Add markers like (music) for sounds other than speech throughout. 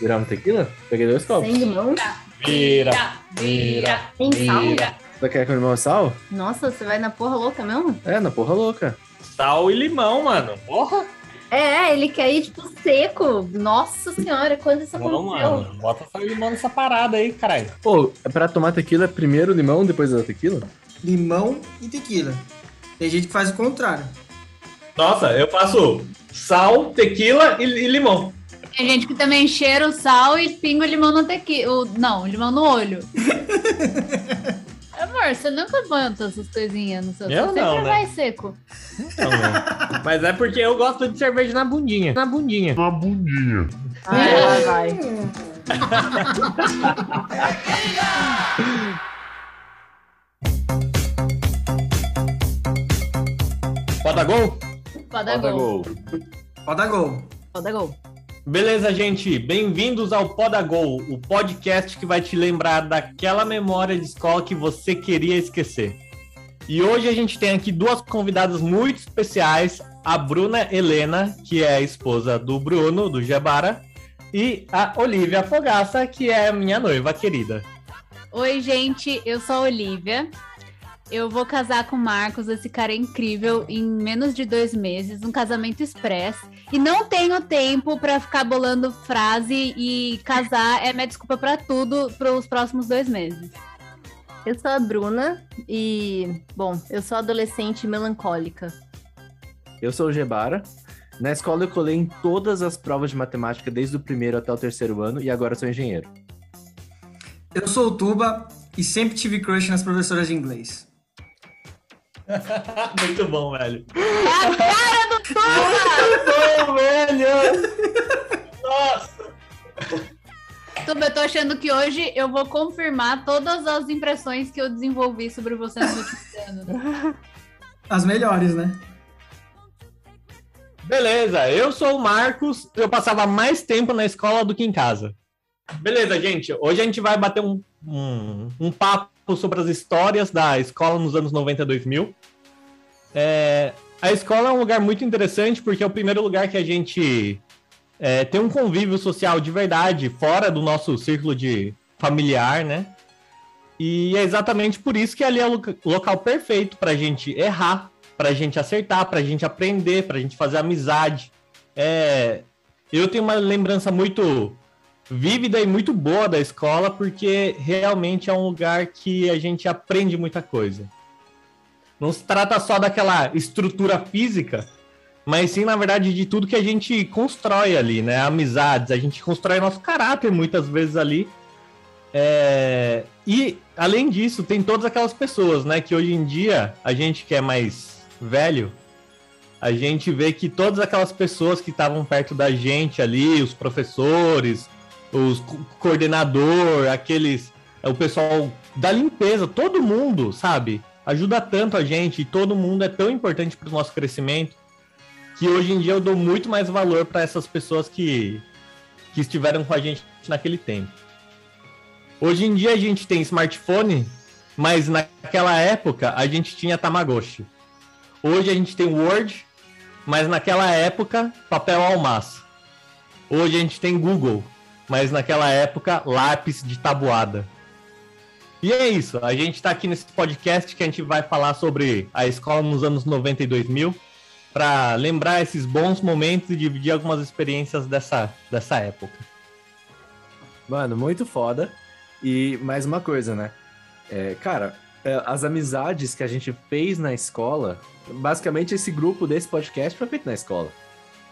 Virar uma tequila? Peguei dois copos. Sem limão? Vira, vira, Sem sal? vira. Você quer com limão e sal? Nossa, você vai na porra louca mesmo? É, na porra louca. Sal e limão, mano. Porra. É, ele quer ir, tipo, seco. Nossa senhora, quando isso Não, aconteceu? mano. Bota sal e limão nessa parada aí, caralho. Pô, pra tomar tequila, é primeiro limão, depois da tequila? Limão e tequila. Tem gente que faz o contrário. Nossa, eu faço sal, tequila e, e limão. Tem gente que também cheira o sal e pinga o limão no tequila. Não, o limão no olho. (laughs) Amor, você nunca bota essas coisinhas no seu Eu Você não, sempre né? vai seco. Não, né? Mas é porque eu gosto de cerveja na bundinha. Na bundinha. Ai, lá (laughs) vai. Pode dar gol? Pode dar Beleza, gente. Bem-vindos ao Podagol, o podcast que vai te lembrar daquela memória de escola que você queria esquecer. E hoje a gente tem aqui duas convidadas muito especiais, a Bruna Helena, que é a esposa do Bruno, do Jabara, e a Olivia Fogaça, que é a minha noiva querida. Oi, gente, eu sou a Olivia. Eu vou casar com o Marcos, esse cara é incrível, em menos de dois meses, um casamento express. E não tenho tempo pra ficar bolando frase e casar é minha desculpa pra tudo pros próximos dois meses. Eu sou a Bruna e, bom, eu sou adolescente melancólica. Eu sou o Gebara. Na escola eu colei em todas as provas de matemática, desde o primeiro até o terceiro ano, e agora sou engenheiro. Eu sou o Tuba e sempre tive crush nas professoras de inglês. (laughs) Muito bom, velho. É a cara do Muito bom, velho! Nossa! Tuba, eu tô achando que hoje eu vou confirmar todas as impressões que eu desenvolvi sobre você últimos anos. As melhores, né? Beleza, eu sou o Marcos, eu passava mais tempo na escola do que em casa. Beleza, gente, hoje a gente vai bater um, um, um papo sobre as histórias da escola nos anos 90 e 2000. É, a escola é um lugar muito interessante porque é o primeiro lugar que a gente é, tem um convívio social de verdade, fora do nosso círculo de familiar, né? E é exatamente por isso que ali é o loca- local perfeito para a gente errar, para a gente acertar, para a gente aprender, para a gente fazer amizade. É, eu tenho uma lembrança muito vívida e muito boa da escola, porque realmente é um lugar que a gente aprende muita coisa. Não se trata só daquela estrutura física, mas sim, na verdade, de tudo que a gente constrói ali, né? Amizades, a gente constrói nosso caráter muitas vezes ali. É, E, além disso, tem todas aquelas pessoas, né? Que hoje em dia, a gente que é mais velho, a gente vê que todas aquelas pessoas que estavam perto da gente ali, os professores, os co- coordenador, aqueles, o pessoal da limpeza, todo mundo, sabe? Ajuda tanto a gente e todo mundo é tão importante para o nosso crescimento que hoje em dia eu dou muito mais valor para essas pessoas que, que estiveram com a gente naquele tempo. Hoje em dia a gente tem smartphone, mas naquela época a gente tinha Tamagotchi. Hoje a gente tem Word, mas naquela época papel almaço. Hoje a gente tem Google, mas naquela época lápis de tabuada. E é isso, a gente está aqui nesse podcast que a gente vai falar sobre a escola nos anos 90 e 2000, para lembrar esses bons momentos e dividir algumas experiências dessa, dessa época. Mano, muito foda. E mais uma coisa, né? É, cara, é, as amizades que a gente fez na escola, basicamente esse grupo desse podcast foi feito na escola.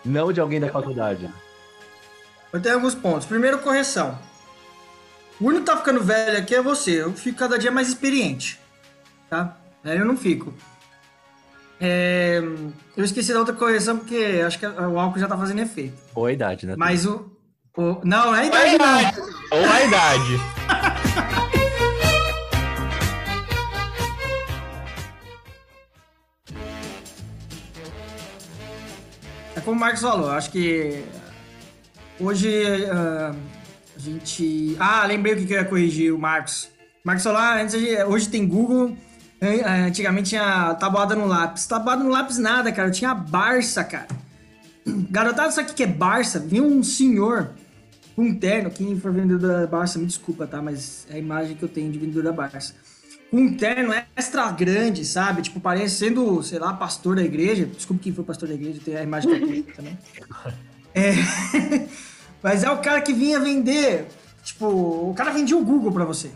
Não de alguém da faculdade. Eu tenho alguns pontos. Primeiro, correção. O único que tá ficando velho aqui é você. Eu fico cada dia mais experiente. Tá? Velho eu não fico. É, Eu esqueci da outra correção porque acho que o álcool já tá fazendo efeito. Ou a idade, né? Mas o. o- Não, não é a idade, não. Ou a idade. É como o Marcos falou, acho que hoje ah, a gente. Ah, lembrei o que eu ia corrigir, o Marcos. Marcos falou, ah, antes a hoje tem Google, an- antigamente tinha tabuada no lápis. Tabuada no lápis nada, cara, eu tinha Barça, cara. Garotada, sabe o que que é Barça? Vinha um senhor com um terno, quem for vendedor da Barça, me desculpa, tá? Mas é a imagem que eu tenho de vendedor da Barça. Com um terno extra grande, sabe? Tipo, parecendo, sei lá, pastor da igreja. Desculpa quem foi pastor da igreja, tem a imagem que eu tenho também. (laughs) É... (laughs) Mas é o cara que vinha vender. Tipo, o cara vendia o Google pra você.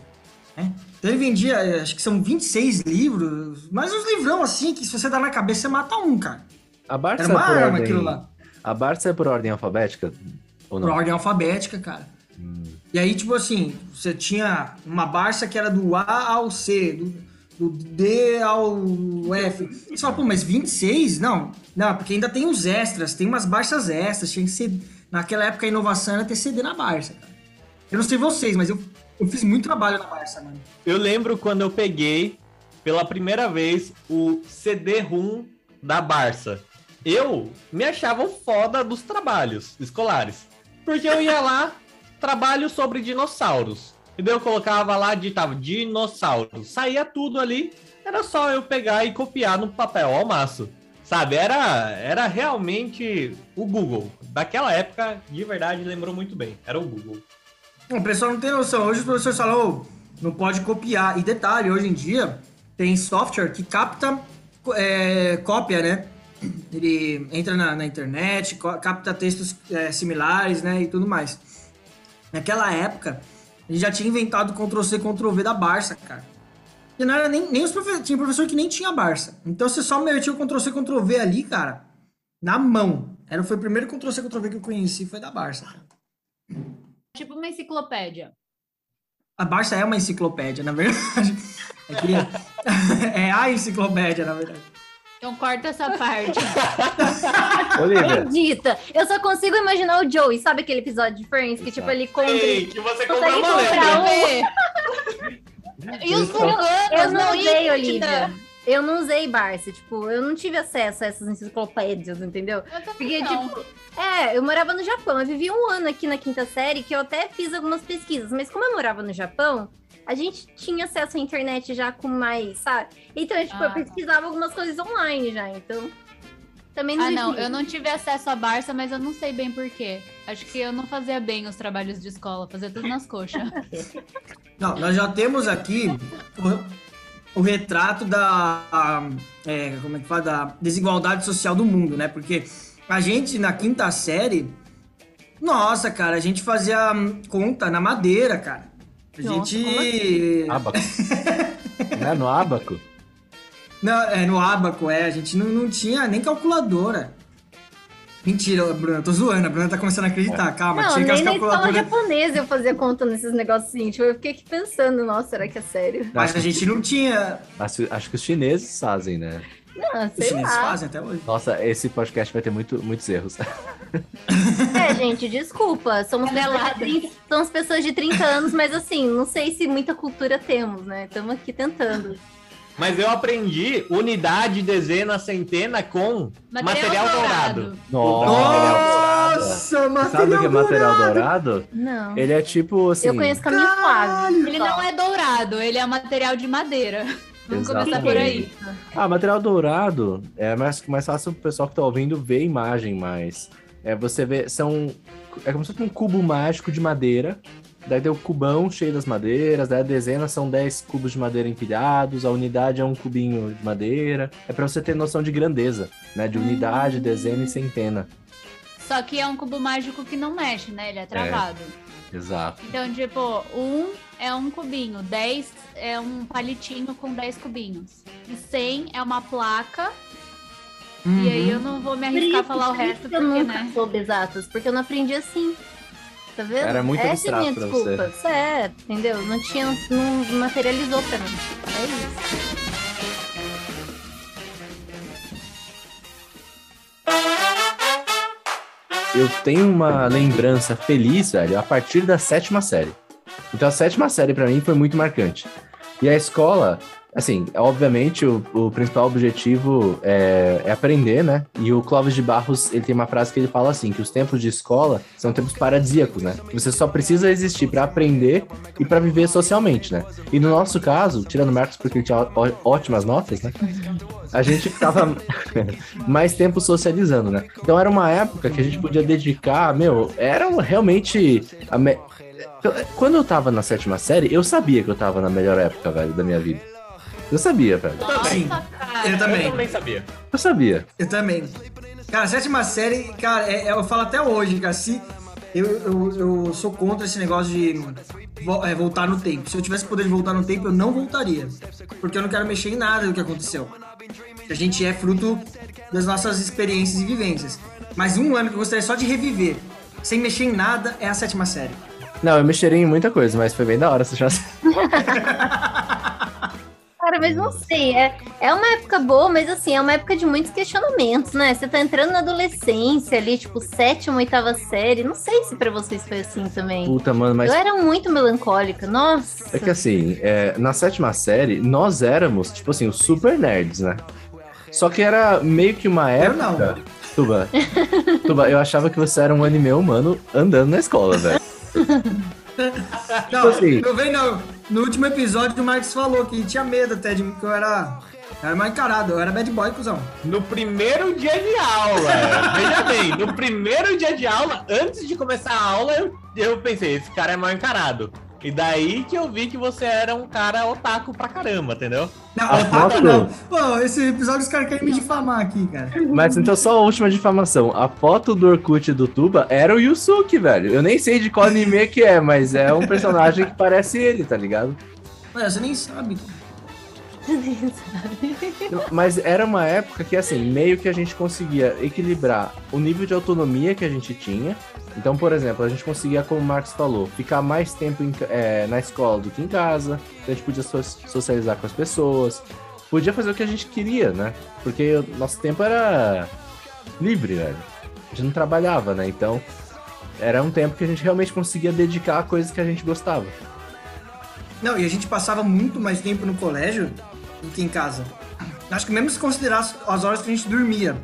Né? Então ele vendia, acho que são 26 livros, mas uns livrão assim que se você dá na cabeça, você mata um, cara. A Barça Era uma é por arma ordem... aquilo lá. A Barça é por ordem alfabética? Ou Por não? ordem alfabética, cara. E aí, tipo assim, você tinha uma Barça que era do A ao C, do, do D ao F. Você fala, pô, mas 26? Não, não, porque ainda tem os extras, tem umas Barças extras, tinha que ser. Naquela época a inovação era ter CD na Barça, cara. Eu não sei vocês, mas eu, eu fiz muito trabalho na Barça, mano. Eu lembro quando eu peguei pela primeira vez o CD-ROM da Barça. Eu me achava foda dos trabalhos escolares. Porque eu ia lá, trabalho sobre dinossauros. E daí eu colocava lá, digitava dinossauro. Saía tudo ali. Era só eu pegar e copiar no papel ao maço. Sabe? Era, era realmente o Google. Daquela época, de verdade, lembrou muito bem. Era o Google. O pessoal não tem noção. Hoje os professores falam, "Ô, não pode copiar. E detalhe, hoje em dia tem software que capta é, cópia, né? Ele entra na, na internet, capta textos é, similares, né? E tudo mais. Naquela época, ele já tinha inventado Ctrl-C, Ctrl-V da Barça, cara. E não era nem, nem os professores. Tinha professor que nem tinha Barça. Então você só metia o Ctrl-C, Ctrl-V ali, cara, na mão. Era, foi o primeiro Ctrl-C, Ctrl-V que eu conheci, foi da Barça, cara. Tipo uma enciclopédia. A Barça é uma enciclopédia, na verdade. (laughs) É, que- (laughs) é a enciclopédia, na verdade. Então corta essa parte. (laughs) Olivia, Acredita. Eu só consigo imaginar o Joey, sabe aquele episódio de Friends que, tipo, ele compra. Ei, que você comprou uma comprar um- e os Eu veganos não usei, ia- Olivia. Eu não usei Barça, tipo, eu não tive acesso a essas enciclopédias, entendeu? Eu Porque, não. tipo, é, eu morava no Japão, eu vivi um ano aqui na quinta série que eu até fiz algumas pesquisas, mas como eu morava no Japão, a gente tinha acesso à internet já com mais, sabe? Então, tipo, Ah, eu tá. pesquisava algumas coisas online já, então. Também não Ah, não, eu não tive acesso à Barça, mas eu não sei bem por quê. Acho que eu não fazia bem os trabalhos de escola, fazia tudo nas coxas. (laughs) Não, nós já temos aqui o, o retrato da. a, é, como é que fala? Da desigualdade social do mundo, né? Porque a gente, na quinta série. Nossa, cara, a gente fazia hum, conta na madeira, cara. A Nossa, gente. abaco. (laughs) Não é no abaco? Não, é, no abaco, é. A gente não, não tinha nem calculadora. Mentira, Bruna, tô zoando. A Bruna tá começando a acreditar. Calma, Não, tinha que as nem na escola calculadoras. japonesa eu fazia conta nesses negocinhos. Tipo, eu fiquei aqui pensando, nossa, será que é sério? Mas a gente não tinha. Acho, acho que os chineses fazem, né? Não, Os sei chineses lá. fazem até hoje. Nossa, esse podcast vai ter muito, muitos erros. É, gente, desculpa. Somos pessoas, de Canelada. 30, somos pessoas de 30 anos, mas assim, não sei se muita cultura temos, né? Estamos aqui tentando. Mas eu aprendi unidade, dezena, centena com material, dourado. Nossa! Nossa, material Sabe o que é material dourado. dourado? Não. Ele é tipo assim. eu conheço caminho suave. Ele não é dourado, ele é material de madeira. Vamos começar por aí. Ah, material dourado é mais, mais fácil pro pessoal que tá ouvindo ver a imagem, mas é você vê, são é como se fosse um cubo mágico de madeira. Daí tem o cubão cheio das madeiras, daí a dezena são 10 cubos de madeira empilhados, a unidade é um cubinho de madeira. É pra você ter noção de grandeza, né? De unidade, dezena e centena. Só que é um cubo mágico que não mexe, né? Ele é travado. Exato. Então, tipo, um é um cubinho, 10 é um palitinho com 10 cubinhos. E 100 é uma placa. Uhum. E aí eu não vou me arriscar a falar o resto, que eu porque, nunca né? soube exatas, porque eu não aprendi assim. Tá vendo? Era muito Essa é minha pra desculpa. você. É, entendeu? Não tinha, não materializou pra mim. É isso. Eu tenho uma lembrança feliz, velho, a partir da sétima série. Então a sétima série pra mim foi muito marcante. E a escola Assim, obviamente o, o principal objetivo é, é aprender, né? E o Clóvis de Barros, ele tem uma frase que ele fala assim, que os tempos de escola são tempos paradisíacos, né? Você só precisa existir para aprender e para viver socialmente, né? E no nosso caso, tirando Marcos porque ele tinha ó- ótimas notas, né? A gente ficava (laughs) mais tempo socializando, né? Então era uma época que a gente podia dedicar, meu, era realmente quando eu tava na sétima série, eu sabia que eu tava na melhor época, velho, da minha vida. Eu sabia, velho. Sim, Nossa, cara. eu Eu também. também sabia. Eu sabia. Eu também. Cara, sétima série, cara, é- é- eu falo até hoje, cara, se eu, eu, eu sou contra esse negócio de vo- é, voltar no tempo. Se eu tivesse poder de voltar no tempo, eu não voltaria. Porque eu não quero mexer em nada do que aconteceu. A gente é fruto das nossas experiências e vivências. Mas um ano que eu gostaria só de reviver, sem mexer em nada, é a sétima série. Não, eu mexeria em muita coisa, mas foi bem da hora essa chance. (laughs) Mas não sei, é, é uma época boa, mas assim, é uma época de muitos questionamentos, né? Você tá entrando na adolescência ali, tipo, sétima, oitava série. Não sei se pra vocês foi assim também. Puta, mano, mas Eu era muito melancólica, nossa. é que assim, é, na sétima série, nós éramos, tipo assim, os super nerds, né? Só que era meio que uma Eu época. não. Tuba, Tuba, eu achava que você era um anime humano andando na escola, velho. (laughs) Não, assim- eu venho não. No último episódio o Marcos falou que tinha medo até de mim, que eu era. era mal encarado, eu era bad boy, cuzão. No primeiro dia de aula, (laughs) veja bem, no primeiro dia de aula, antes de começar a aula, eu, eu pensei, esse cara é mal encarado. E daí que eu vi que você era um cara otaku pra caramba, entendeu? Não, A otaku foto- não. Pô, esse episódio os caras querem me difamar aqui, cara. Mas então só a última difamação. A foto do Orkut do Tuba era o Yusuke, velho. Eu nem sei de qual anime que é, mas é um personagem que parece ele, tá ligado? Ué, você nem sabe. Mas era uma época que, assim, meio que a gente conseguia equilibrar o nível de autonomia que a gente tinha. Então, por exemplo, a gente conseguia, como o Marcos falou, ficar mais tempo em é, na escola do que em casa. Então a gente podia so- socializar com as pessoas. Podia fazer o que a gente queria, né? Porque o nosso tempo era livre, velho. A gente não trabalhava, né? Então, era um tempo que a gente realmente conseguia dedicar a coisas que a gente gostava. Não, e a gente passava muito mais tempo no colégio do que em casa. Acho que mesmo se considerar as- as horas que a gente dormia.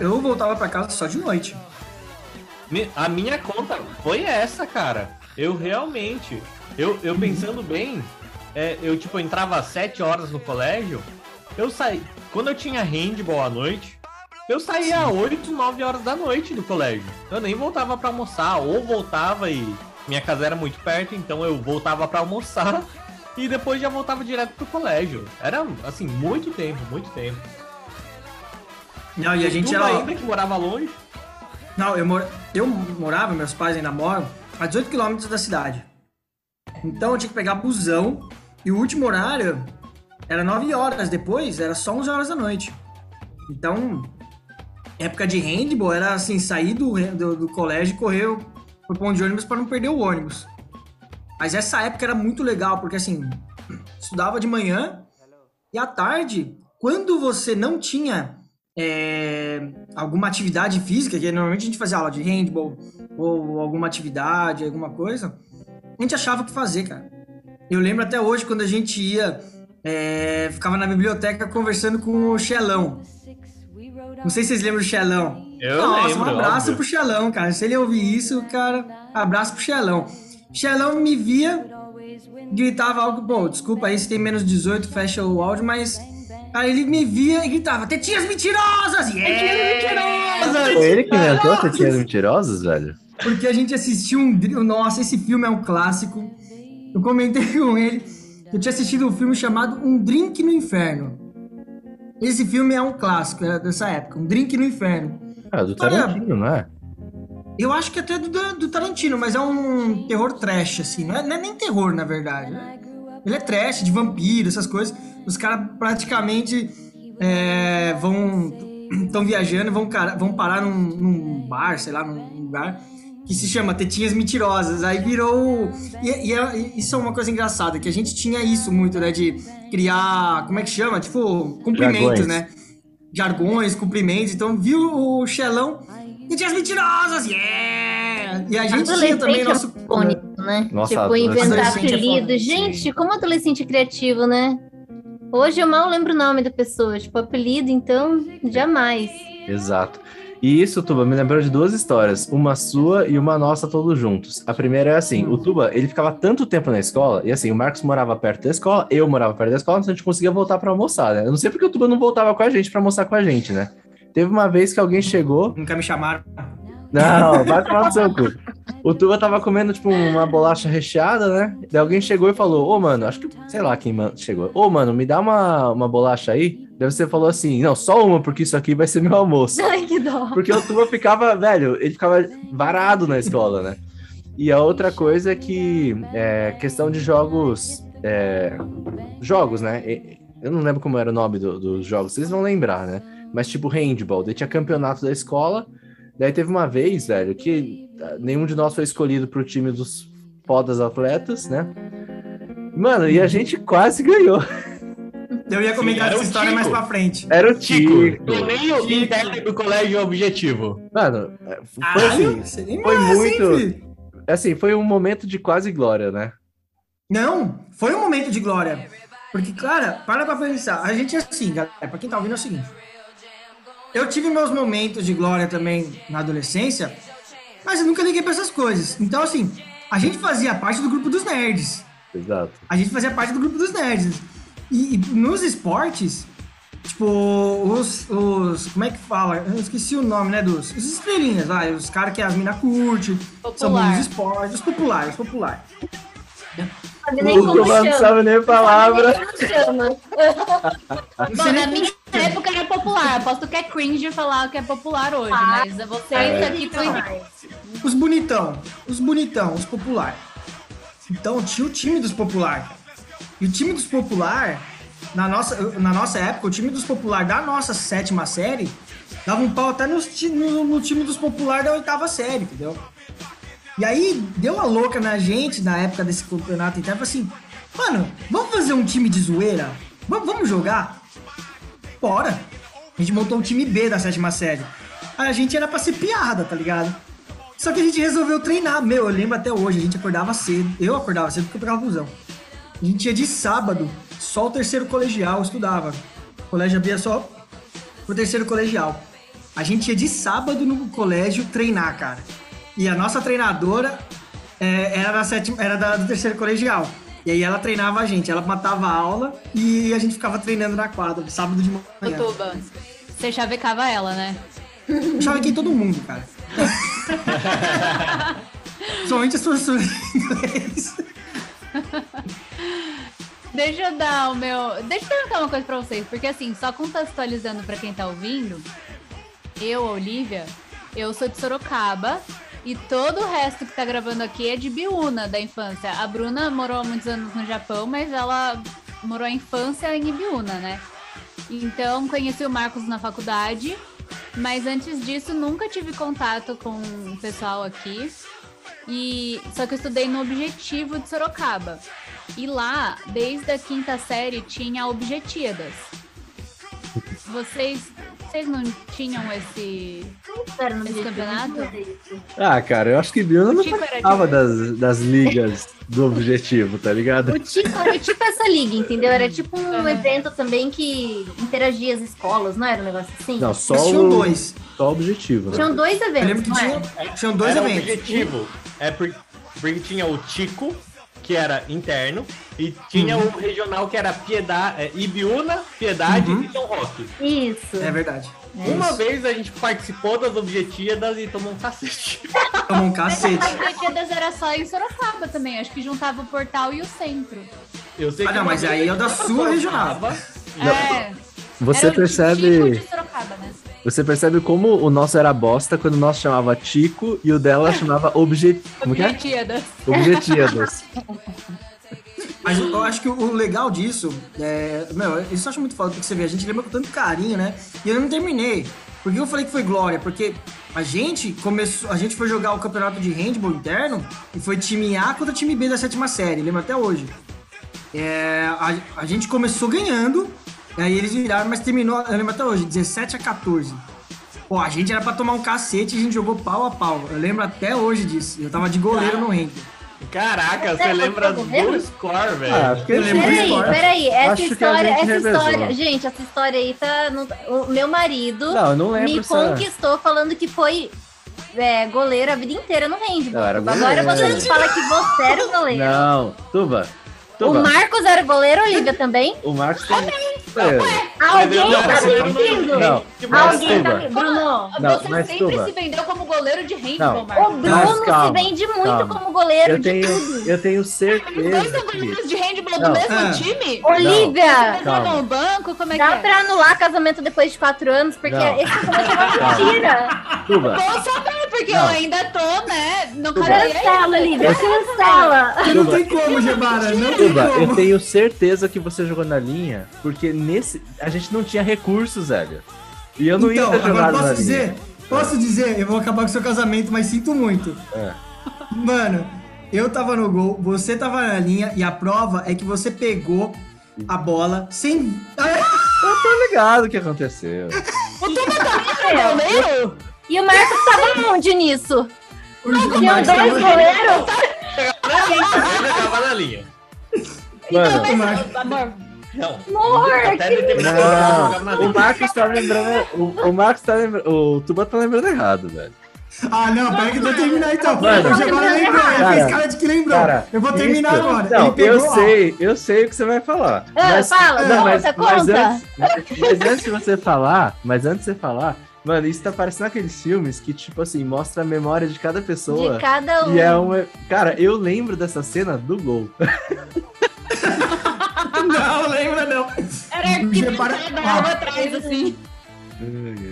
Eu voltava pra casa só de noite. A minha conta foi essa, cara. Eu realmente, eu, eu pensando bem, é, eu tipo entrava às 7 horas no colégio, eu saí. Quando eu tinha handball à noite, eu saía às 8, 9 horas da noite do colégio. Eu nem voltava pra almoçar, ou voltava e minha casa era muito perto, então eu voltava pra almoçar e depois já voltava direto pro colégio. Era assim, muito tempo, muito tempo. Não, e a gente era. ainda que morava longe. Não, eu, mor... eu morava, meus pais ainda moram, a 18 quilômetros da cidade. Então eu tinha que pegar busão e o último horário era 9 horas, depois era só 11 horas da noite. Então, época de handball era assim, sair do, do, do colégio e correr pro ponto de ônibus para não perder o ônibus. Mas essa época era muito legal, porque assim, estudava de manhã e à tarde, quando você não tinha é, alguma atividade física, que normalmente a gente fazia aula de handball ou alguma atividade, alguma coisa, a gente achava o que fazer, cara. Eu lembro até hoje quando a gente ia, é, ficava na biblioteca conversando com o Xelão. Não sei se vocês lembram do Xelão. Eu Nossa, lembro, um abraço óbvio. pro Xelão, cara. Se ele ouvir isso, cara, abraço pro Xelão. Xelão me via, gritava algo, bom, desculpa aí se tem menos 18, fecha o áudio, mas aí ele me via e gritava, tetinhas mentirosas! Yeah! Foi ele que inventou as Tetinhas Mentirosas, velho? Porque a gente assistiu um. Nossa, esse filme é um clássico. Eu comentei com ele. que Eu tinha assistido um filme chamado Um Drink no Inferno. Esse filme é um clássico é dessa época, Um Drink no Inferno. Ah, do Tarantino, não é? Eu acho que até do, do Tarantino, mas é um terror trash, assim. Não é, não é nem terror, na verdade. né? Ele é trash, de vampiro, essas coisas. Os caras praticamente é, vão. Estão viajando e vão, vão parar num, num bar, sei lá, num lugar que se chama Tetinhas Mentirosas. Aí virou. E, e é- e isso é uma coisa engraçada, que a gente tinha isso muito, né? De criar. Como é que chama? Tipo, cumprimentos, Jargões. né? Jargões, cumprimentos. Então, viu o Xelão. Tetinhas Mentirosas, yeah! E a gente tinha também nosso. é né? Nossa, tipo, inventar é apelido. foda. Gente, como adolescente criativo, né? Hoje eu mal lembro o nome da pessoa, tipo, apelido, então, jamais. Exato. E isso, Tuba, me lembrou de duas histórias, uma sua e uma nossa todos juntos. A primeira é assim, o Tuba, ele ficava tanto tempo na escola, e assim, o Marcos morava perto da escola, eu morava perto da escola, então a gente conseguia voltar para almoçar, né? Eu não sei porque o Tuba não voltava com a gente para almoçar com a gente, né? Teve uma vez que alguém chegou, Nunca me chamaram. Não, vai tomar no seu cu. O Tuba tava comendo, tipo, uma bolacha recheada, né? Daí alguém chegou e falou, ô, mano, acho que, sei lá quem chegou. Ô, mano, me dá uma, uma bolacha aí. Daí você falou assim, não, só uma, porque isso aqui vai ser meu almoço. Ai, que dó. Porque o Tuba ficava, velho, ele ficava varado na escola, né? E a outra coisa é que, é, questão de jogos, é, jogos, né? Eu não lembro como era o nome do- dos jogos, vocês vão lembrar, né? Mas tipo handball, daí tinha campeonato da escola, daí teve uma vez, velho, que ah, nenhum de nós foi escolhido pro time dos fodas atletas, né? Mano, e a gente quase ganhou. (laughs) Eu ia comentar era essa o história mais pra frente. Era o Tico, Tico. torneio interno do colégio objetivo. Mano, é, foi assim, nem foi hein, muito- filho? assim, foi um momento de quase glória, né? Não, foi um momento de glória. Porque, cara, para pra pensar. A gente é assim, galera. Pra quem tá ouvindo é o seguinte. Eu tive meus momentos de glória também na adolescência, mas eu nunca liguei pra essas coisas. Então, assim, a gente fazia parte do grupo dos nerds. Exato. A gente fazia parte do grupo dos nerds. E, e nos esportes, tipo, os, os. Como é que fala? Eu esqueci o nome, né? Dos. Os estrelinhas, vai. Os caras que as minas curte. São Popular. dos esportes. Os populares, os populares. Sabe nem O como Tuba não chama. sabe nem a palavra. Sabe nem chama. (laughs) Bom, na minha época era popular. Aposto que é cringe falar que é popular hoje, Ah, mas vocês é. aqui foi. Os bonitão, os bonitão, os popular. Então tinha o time dos popular. E o time dos popular, na nossa, na nossa época, o time dos popular da nossa sétima série dava um pau até nos no, no time dos popular da oitava série, entendeu? E aí deu uma louca na gente na época desse campeonato interno, assim, mano, vamos fazer um time de zoeira? Vamos, vamos jogar? Bora! A gente montou um time B da sétima série. A gente era pra ser piada, tá ligado? Só que a gente resolveu treinar. Meu, eu lembro até hoje, a gente acordava cedo. Eu acordava cedo porque eu pegava busão. A gente ia de sábado, só o terceiro colegial estudava. O colégio abria só pro terceiro colegial. A gente ia de sábado no colégio treinar, cara. E a nossa treinadora é, era, da sétima, era da, do terceiro colegial. E aí ela treinava a gente, ela matava a aula e a gente ficava treinando na quadra, sábado de manhã. Tuba. Você chavecava ela, né? Eu chavequei todo mundo, cara. (laughs) Somente as professoras de inglês. Deixa eu dar o meu. Deixa eu perguntar uma coisa pra vocês, porque assim, só contextualizando pra quem tá ouvindo, eu, Olivia, eu sou de Sorocaba e todo o resto que tá gravando aqui é de Biúna da infância. A Bruna morou há muitos anos no Japão, mas ela morou a infância em Ibiúna, né? Então conheci o Marcos na faculdade, mas antes disso nunca tive contato com o pessoal aqui. E só que eu estudei no Objetivo de Sorocaba. E lá, desde a quinta série, tinha Objetíadas. Vocês, vocês não tinham esse. Era no Esse campeonato? Ah, cara, eu acho que Biona não participava tipo- das, das ligas do objetivo, tá ligado? O Tico era tipo essa liga, entendeu? Era tipo um evento também que interagia as escolas, não era um negócio assim? Não, só Mas tinham o, dois. só o objetivo, né? Tinham dois Eu lembro eventos, que não tinha, tinham dois era eventos. objetivo. É por- porque tinha o Tico, que era interno, e tinha Uhum. o regional, que era Piedade, é, Ibiúna, Piedade Uhum. e São Roque. Isso. É verdade. Uma Isso. vez a gente participou das objetivas e tomou um cacete. (laughs) Tomou um Mas cacete. as Objetíadas era só em Sorocaba também. Acho que juntava o portal e o centro. Eu sei Ah, que não, mas aí é o da sua regional. É. Você era o Tico percebe, de Sorocaba, né? Você percebe como o nosso era bosta quando o nosso chamava Tico e o dela chamava obje... Como que é? Objetíadas. (laughs) Mas eu acho que o legal disso, é, meu, isso eu acho muito foda, porque você vê, a gente lembra com tanto carinho, né? E eu não terminei. Por que eu falei que foi glória? Porque a gente começou, a gente foi jogar o campeonato de handball interno e foi time A contra time B da sétima série, lembro até hoje. É, a, a gente começou ganhando, aí eles viraram, mas terminou, eu lembro até hoje, 17 a 14. Pô, a gente era pra tomar um cacete e a gente jogou pau a pau. Eu lembro até hoje disso. Eu tava de goleiro no handball. Caraca, você Você lembra do score, velho. Ah, Peraí, peraí, essa Acho que a história, gente essa revezou. história, gente, essa história aí tá. no- o meu marido Não, não me conquistou falando que foi é, goleiro a vida inteira no handball. Agora você fala que você era o goleiro. Não, Tuba. O Tuba. Marcos era goleiro, Olivia também? O Marcos tem. Alguém Não, tá goleiro mentindo? Não, Alguém tá mentindo? Bruno, Não, Você mas sempre Tuba. se vendeu como goleiro de handball, Não. o Marcos. Bruno Mas calma, se vende muito calma. como goleiro Eu de tenho, tudo. eu tenho Os certeza. dois são que- goleiros de handball Não. do mesmo Ah. time? Olivia, Eles Calma. levam o banco? Como é que dá é? pra anular casamento depois de quatro anos? Porque Não. esse (laughs) casamento é uma mentira. Tuba. Bom saber, porque Não. eu ainda tô, né? Não Tuba. Cancela, Olivia, cancela. Não tem como, Gebara, não tem Tuba, eu como. tenho certeza que você jogou na linha, porque nesse. A gente não tinha recursos, velho. E eu não Então, ia ter jogado agora na posso dizer, linha. posso dizer, eu vou acabar com o seu casamento, mas sinto muito. É. Mano, eu tava no gol, você tava na linha e a prova é que você pegou a bola sem. Eu tô ligado o que aconteceu. Goleiro? E o Marcos tava onde nisso? o Tinham dois tava- goleiros? Tava na linha. Mano, o Marcos- Amor, Não. Amor, Até não, o. Marcos tá lembrando. O, o Marcos tá lembrando. O Tuba tá lembrando errado, velho. Ah, não, pera que eu vou terminar então. Mano. o Gebara lembrou, ele Cara, fez cara de que lembrou. Cara, eu vou terminar isso- agora. Não, eu ó, sei, eu sei o que você vai falar. Ah, fala, não, mas, conta, mas conta. antes, mas, mas antes de você falar, mas antes de você falar, mano, isso tá parecendo aqueles filmes que, tipo assim, mostra a memória de cada pessoa. De cada um. E é uma. Cara, eu lembro dessa cena do gol. (laughs) Não, lembra não. era O que Gebara- dava ó, atrás, assim.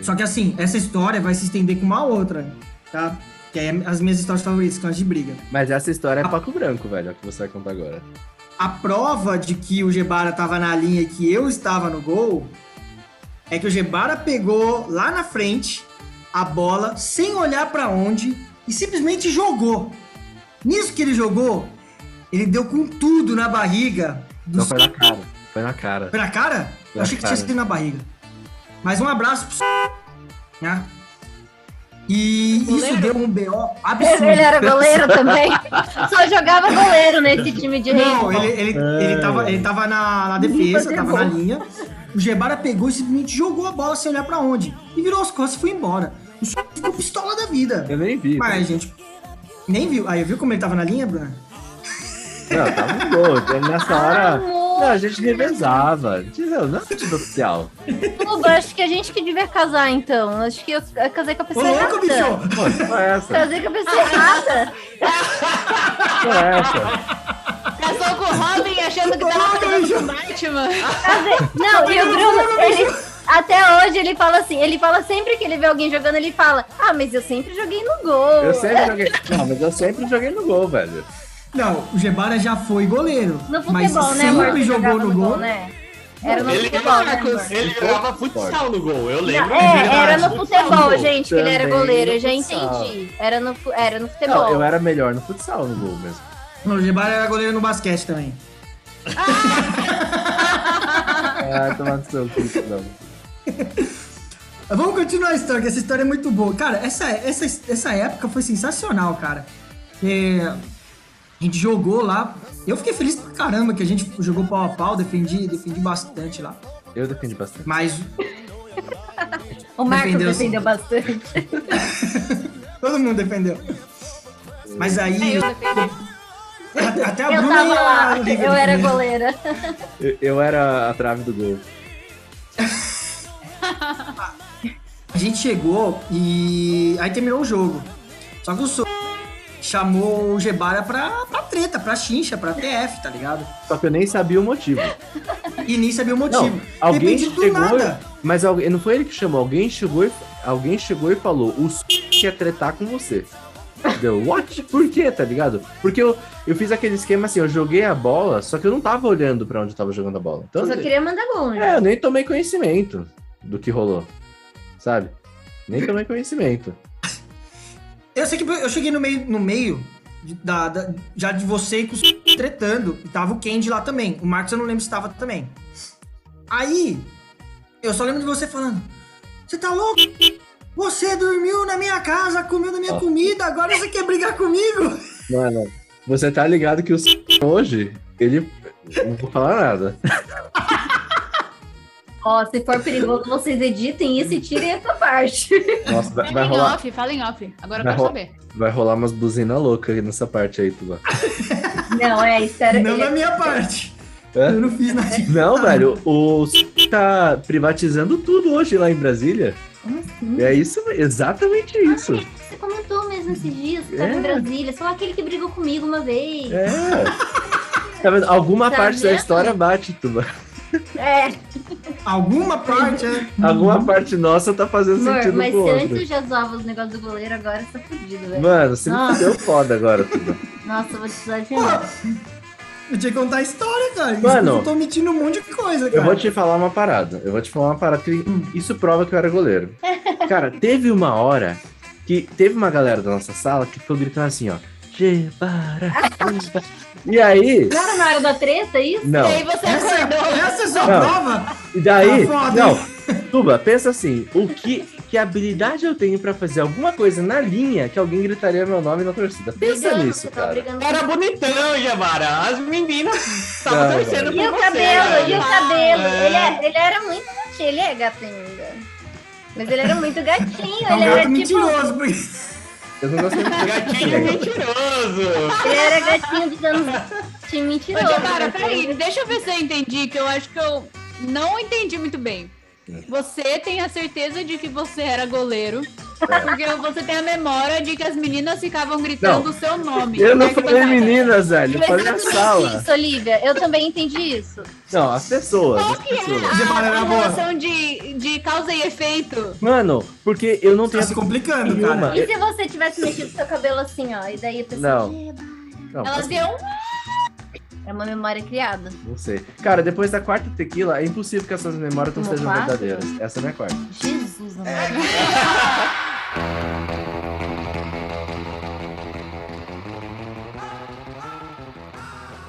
Só que assim, essa história vai se estender com uma outra, tá? Que é as minhas histórias favoritas, que são as de briga. Mas essa história é Paco Branco, velho, é o que você vai contar agora. A prova de que o Gebara tava na linha e que eu estava no gol é que o Gebara pegou lá na frente a bola sem olhar pra onde e simplesmente jogou. Nisso que ele jogou, ele deu com tudo na barriga do Não foi na cara. Foi na cara. Foi na cara? Foi Eu achei que cara. tinha sido na barriga. Mas um abraço pro né? E isso deu um BO absurdo. Ele era goleiro também. (laughs) Só jogava goleiro nesse time de Não, handball. ele, ele, É. ele tava, ele tava na, na defesa, tava na linha. O Gebara pegou e simplesmente jogou a bola sem olhar pra onde. E virou as costas e foi embora. O s- ficou pistola da vida. Eu nem vi. Mas a gente nem viu. Aí, viu como ele tava na linha, Bruna? Não, tava no gol. Nessa hora. Não, a gente revezava. Não, não é título oficial. Tuba, acho que a gente que devia casar, então. Acho que eu, eu casei com a Ô, pessoa louco, errada. bicho! Pô, não é essa. Casei com a pessoa errada. Não é essa. Casou com o Robin achando que tava casando com Batman. Não, e o Bruno, ele... Até hoje ele fala assim, ele fala sempre que ele vê alguém jogando, ele fala, ah, mas eu sempre joguei no gol. Eu sempre joguei. Não, mas eu sempre joguei no gol, velho. Não, o Gebara já foi goleiro. No mas futebol, né, amor? sempre jogou no gol. né? Era no Ele, futebol, né, Marcos, amor? ele jogava futsal no gol, eu lembro. É, era no futebol, gente, que ele era goleiro, eu já entendi. Era no, era no Não, futebol. eu era melhor no futsal no gol mesmo. Não, o Gebara era goleiro no basquete também. Ah, (laughs) tomar no seu cu, não. (laughs) Vamos continuar a história, que essa história é muito boa. Cara, essa, essa, essa época foi sensacional, cara. É, a gente jogou lá. Eu fiquei feliz pra caramba que a gente jogou pau a pau, defendi, defendi bastante lá. Eu defendi bastante. Mas o Marcos defendeu, defendeu, bastante. (laughs) todo mundo defendeu. Mas aí. Eu defendi. (laughs) Até a Eu Bruna tava lá, eu era goleira. Eu, eu era a trave do gol. (laughs) A gente chegou e aí terminou o jogo. Só que o So chamou o Gebara pra, pra treta, pra chincha, pra TF, tá ligado? Só que eu nem sabia o motivo. E nem sabia o motivo. Não, alguém Depende do chegou. nada. Mas alguém, não foi ele que chamou, alguém chegou e, alguém chegou e falou: o s quer tretar com você. Deu, what? Por quê, tá ligado? Porque eu, eu fiz aquele esquema assim, eu joguei a bola, só que eu não tava olhando pra onde eu tava jogando a bola. Então, Eu só queria mandar gol, né? é, eu nem tomei conhecimento do que rolou. Sabe? Nem tomei conhecimento. Eu sei que eu cheguei no meio, no meio de- da, da- já de você e com o tretando. E tava o Candy lá também. O Marcos eu não lembro se tava também. Aí, eu só lembro de você falando: Você tá louco? Você dormiu na minha casa, comeu da minha Ó. comida, agora você quer brigar comigo? Mano, você tá ligado que o hoje, ele. Não vou falar nada. Ó, se for perigoso, vocês editem isso e tirem essa parte. Nossa, vai, vai Fala em rolar, off, fala em off. Agora eu quero ro- saber. vai rolar umas buzinas loucas nessa parte aí, Tuba. Não, é, espera. Não ele- da minha parte. É? Eu não fiz nada. Não, velho, o tá privatizando tudo hoje lá em Brasília. Assim? É isso, exatamente isso. Você comentou mesmo esses dias que tava É. em Brasília, só aquele que brigou comigo uma vez. É. Tá vendo? Alguma Tá parte da vendo? história bate, Tuba. É, Alguma parte, é. Alguma parte nossa tá fazendo amor, sentido mas pro se outro. antes eu já zoava os negócios do goleiro, agora você tá fudido, velho. Mano, você me Nossa. fudeu foda agora, Tuba. Nossa, eu vou te precisar de novo. Eu tinha que contar a história, cara. Isso Mano. eu tô omitindo um monte de coisa, cara. Eu vou te falar uma parada. Eu vou te falar uma parada que isso prova que eu era goleiro. Cara, teve uma hora que teve uma galera da nossa sala que ficou gritando assim, ó. Gebara, Gebara." E aí, Não era na hora da treta, é isso? não. E aí você Essa, acordou. essa é sua Não. prova? E daí, Tá foda, não. Tuba, pensa assim, o que que habilidade eu tenho pra fazer alguma coisa na linha que alguém gritaria meu nome na torcida? Pensa Brigando, nisso, tá cara. brigando Era bonitão, Jabara. As meninas estavam torcendo E por o você. cabelo, e o cabelo. É. Ele, é- ele era muito gatinho, ele é gato ainda. Mas ele era muito gatinho, É um ele era tipo. mentiroso. porque- Eu não gostei muito. Gatinho mentiroso. Ele era gatinho dos anos. Tinha Ô, mentiroso. Jabara, né? peraí, deixa eu ver se eu entendi, que eu acho que eu não entendi muito bem. Você tem a certeza de que você era goleiro, porque você tem a memória de que as meninas ficavam gritando o seu nome. Eu não é falei você- meninas, velho. Eu falei a sala. isso, Olivia. Eu também entendi isso. Não, as pessoas. Qual As que é pessoas. Era a relação de, de causa e efeito? Mano, porque eu não Tá tenho. se complicando, Nenhuma. cara. E se você tivesse mexido seu cabelo assim, ó? E daí a pessoa. Não. Não, Elas iam. É uma memória criada. Não sei. Cara, depois da quarta tequila, é impossível que essas memórias não sejam quatro? verdadeiras. Essa não é a quarta. Jesus, amor.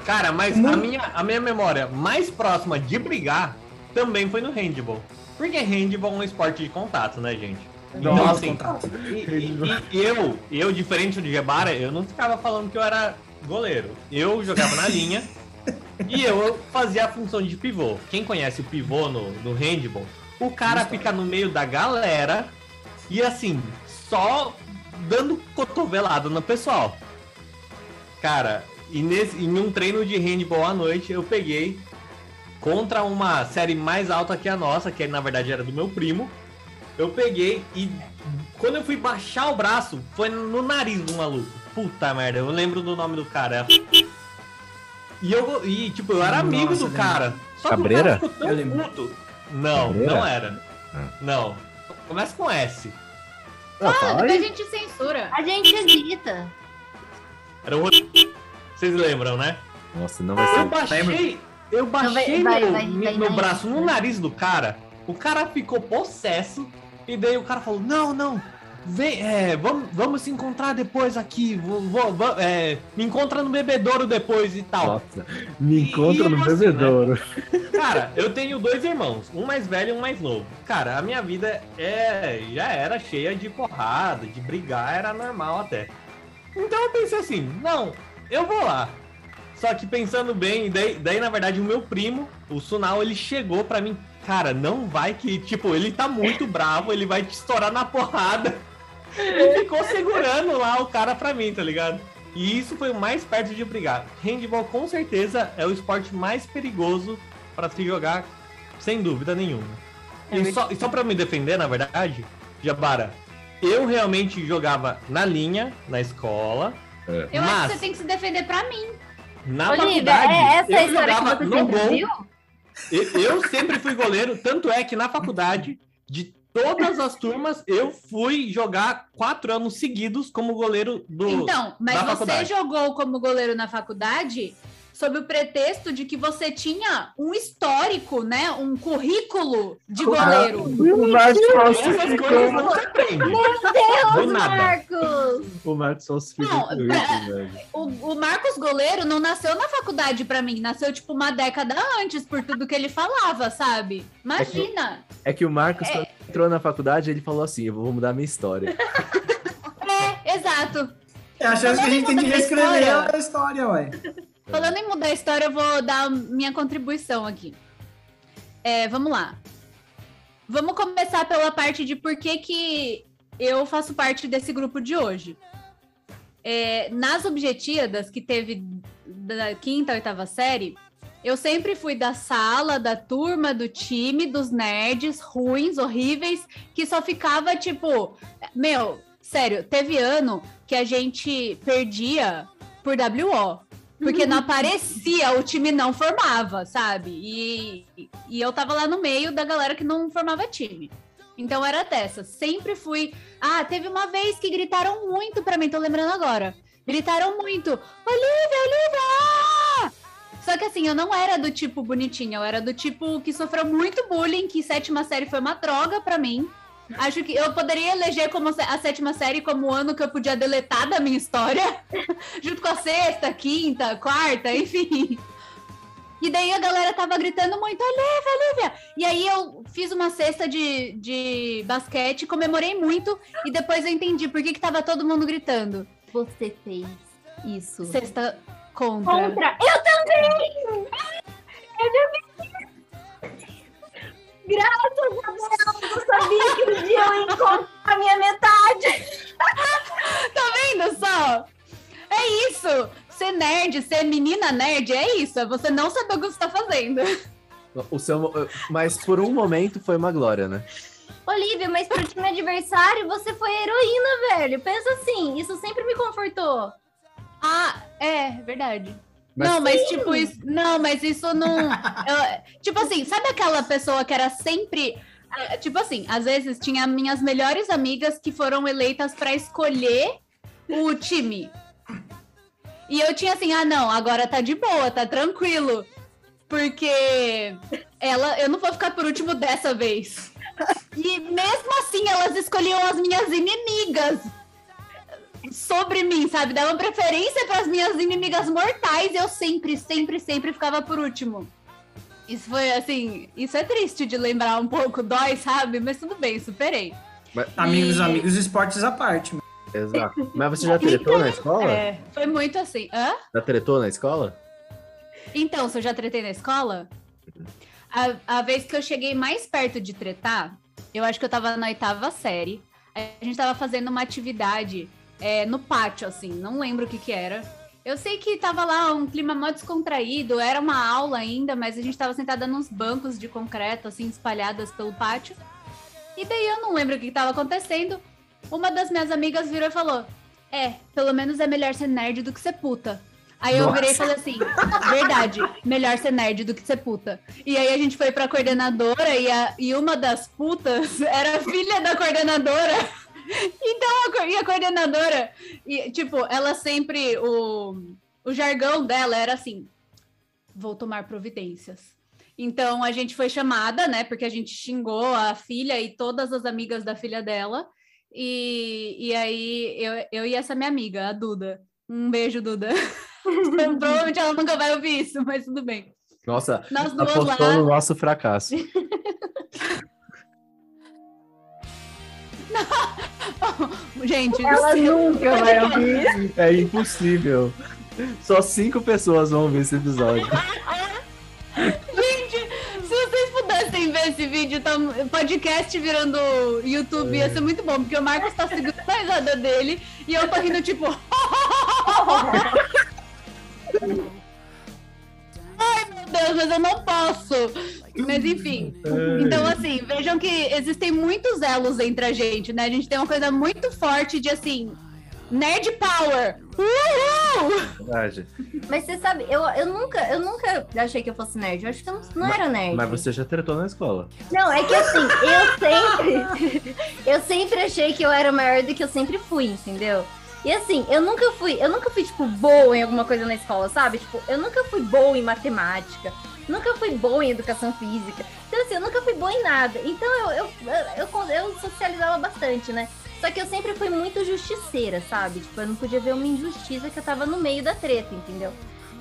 Cara, mas a minha, a minha memória mais próxima de brigar também foi no handball. Porque handball é um esporte de contato, né, gente? Então, Nossa, assim, contato. E, e- e eu, eu, diferente do Gebara, eu não ficava falando que eu era goleiro. Eu jogava na linha (laughs) e eu fazia a função de pivô. Quem conhece o pivô no, no handball, o cara fica no meio da galera e assim, só dando cotovelada no pessoal. Cara, e nesse, em um treino de handball à noite, eu peguei contra uma série mais alta que a nossa, que na verdade era do meu primo. Eu peguei e quando eu fui baixar o braço, foi no nariz do maluco. Puta merda, eu lembro do nome do cara. E eu, e, tipo, eu era amigo Nossa, do cara. Só Cabreira? que o cara ficou Eu tão lembro. puto. Não, Cabreira? não era. Ah. Não. Começa com S. Ah, depois a gente censura. A gente edita. Era o Vocês lembram, né? Nossa, não vai Eu ser. baixei, eu baixei vai- meu, vai- meu- vai meu braço no nariz do cara. O cara ficou possesso. E daí o cara falou: Não, não. Vem, é, vamos, vamos se encontrar depois aqui. Vou, vou- vou- é, me encontra no bebedouro depois e tal. Nossa, me encontra E no você, bebedouro. (laughs) Cara, eu tenho dois irmãos, um mais velho e um mais novo. Cara, a minha vida é já era cheia de porrada, de brigar, era normal até. Então eu pensei assim, não, eu vou lá. Só que pensando bem, daí, daí na verdade o meu primo, o Sunal, ele chegou pra mim, cara, não vai que, tipo, ele tá muito bravo, ele vai te estourar na porrada. Ele ficou segurando lá o cara pra mim, tá ligado? E isso foi o mais perto de brigar. Handball com certeza é o esporte mais perigoso pra se jogar, sem dúvida nenhuma. É e, só, e só pra me defender, na verdade, Jabara, eu realmente jogava na linha, na escola, Eu mas acho que você tem que se defender pra mim. na Olivia, faculdade, é essa eu a história que jogava você no gol. viu? Eu, sempre fui goleiro, tanto é que na faculdade, de todas as turmas, eu fui jogar quatro anos seguidos como goleiro do. Então, mas você faculdade. jogou como goleiro na faculdade sob o pretexto de que você tinha um histórico, né? Um currículo de goleiro. O Marcos Essas falsificou. coisas não se aprende. Deus. Marcos! O Marcos falsificou Não, o. O, Marcos Goleiro não nasceu na faculdade pra mim, nasceu tipo uma década antes por tudo que ele falava, sabe? Imagina. É que o Marcos, quando entrou na faculdade, ele falou assim: Eu vou mudar minha história. (laughs) É, exato. É a chance que a gente tem de reescrever a história, ué. Falando em mudar a história, eu vou dar minha contribuição aqui. É, vamos lá. Vamos começar pela parte de por que, que eu faço parte desse grupo de hoje. É, nas objetivas que teve da quinta, oitava série, eu sempre fui da sala, da turma, do time, dos nerds ruins, horríveis, que só ficava tipo, meu, sério, teve ano que a gente perdia por WO. Porque não aparecia, o time não formava, sabe? E, e eu tava lá no meio da galera que não formava time. Então era dessa. Sempre fui. Ah, teve uma vez que gritaram muito pra mim, tô lembrando agora. Gritaram muito: Olivia, Olivia! Só que assim, eu não era do tipo bonitinha, eu era do tipo que sofreu muito bullying, que sétima série foi uma droga pra mim. Acho que eu poderia eleger como a sétima série como o ano que eu podia deletar da minha história, (laughs) junto com a sexta, quinta, quarta, enfim. E daí a galera tava gritando muito, Olivia, Olivia! E aí eu fiz uma cesta de, de basquete, comemorei muito, e depois eu entendi por que, que tava todo mundo gritando. Você fez isso. Cesta contra. Contra. Eu também! Eu já. Graças a Deus, eu sabia que um dia eu ia encontrar a minha metade. (laughs) Tá vendo só? É isso! Ser nerd, ser menina nerd, é isso. É você não saber o que você tá fazendo. O seu, mas por um momento foi uma glória, né? Olivia, mas pro time adversário você foi heroína, velho. Pensa assim, isso sempre me confortou. Ah, é, verdade. Mas- não, mas tipo isso. Não, mas isso não. eu- tipo assim, sabe aquela pessoa que era sempre. é, Tipo assim, às vezes tinha minhas melhores amigas que foram eleitas pra escolher o time. E eu tinha assim, ah, não, agora tá de boa, tá tranquilo. Porque ela, eu não vou ficar por último dessa vez. E mesmo assim, elas escolhiam as minhas inimigas sobre mim, sabe? Davam preferência para as minhas inimigas mortais e eu sempre, sempre, sempre ficava por último. Isso foi assim, isso é triste de lembrar um pouco, dói, sabe? Mas tudo bem, superei. Amigos, E- amigos, esportes à parte. Exato. Mas você já tretou na escola? É, foi muito assim. Hã? Já tretou na escola? Então, se eu já tretei na escola, a, a vez que eu cheguei mais perto de tretar, eu acho que eu tava na oitava série. A gente tava fazendo uma atividade é, no pátio, assim, não lembro o que que era. Eu sei que tava lá um clima mó descontraído, era uma aula ainda, mas a gente tava sentada nos bancos de concreto, assim, espalhadas pelo pátio. E daí eu não lembro o que que tava acontecendo. Uma das minhas amigas virou e falou: É, pelo menos é melhor ser nerd do que ser puta. Aí eu virei e falei assim: verdade, melhor ser nerd do que ser puta. E aí a gente foi pra coordenadora e, a- e uma das putas (laughs) era filha da coordenadora. Então a, e a coordenadora, e, tipo, ela sempre. O, o jargão dela era assim: vou tomar providências. Então a gente foi chamada, né? Porque a gente xingou a filha e todas as amigas da filha dela. E, e aí eu, eu e essa minha amiga, a Duda. Um beijo, Duda. (laughs) Provavelmente ela nunca vai ouvir isso, mas tudo bem. Nossa, Nós apostou lá. no nosso fracasso. (laughs) (laughs) Gente, Ela nunca vai ouvir. É impossível. Só cinco pessoas vão ver esse episódio. gente, se vocês pudessem ver esse vídeo, tá, podcast virando YouTube, ia ser muito bom, porque o Marcos tá segurando a risada dele e eu tô rindo, tipo. (laughs) (laughs) Deus, mas eu não posso. Mas enfim. Então, assim, vejam que existem muitos elos entre a gente, né? A gente tem uma coisa muito forte de assim. Nerd Power! Uhul! Verdade. Mas você sabe, eu, eu nunca, eu nunca achei que eu fosse nerd. Eu acho que eu não, não era nerd. Mas você já tretou na escola. Não, é que assim, eu sempre. (laughs) eu sempre achei que eu era maior do que eu sempre fui, entendeu? E assim, eu nunca fui, eu nunca fui, tipo, boa em alguma coisa na escola, sabe? Tipo, eu nunca fui boa em matemática, nunca fui boa em educação física. Então, assim, eu nunca fui boa em nada. Então eu, eu, eu, eu, socializava bastante, né? Só que eu sempre fui muito justiceira, sabe? Tipo, eu não podia ver uma injustiça que eu tava no meio da treta, entendeu?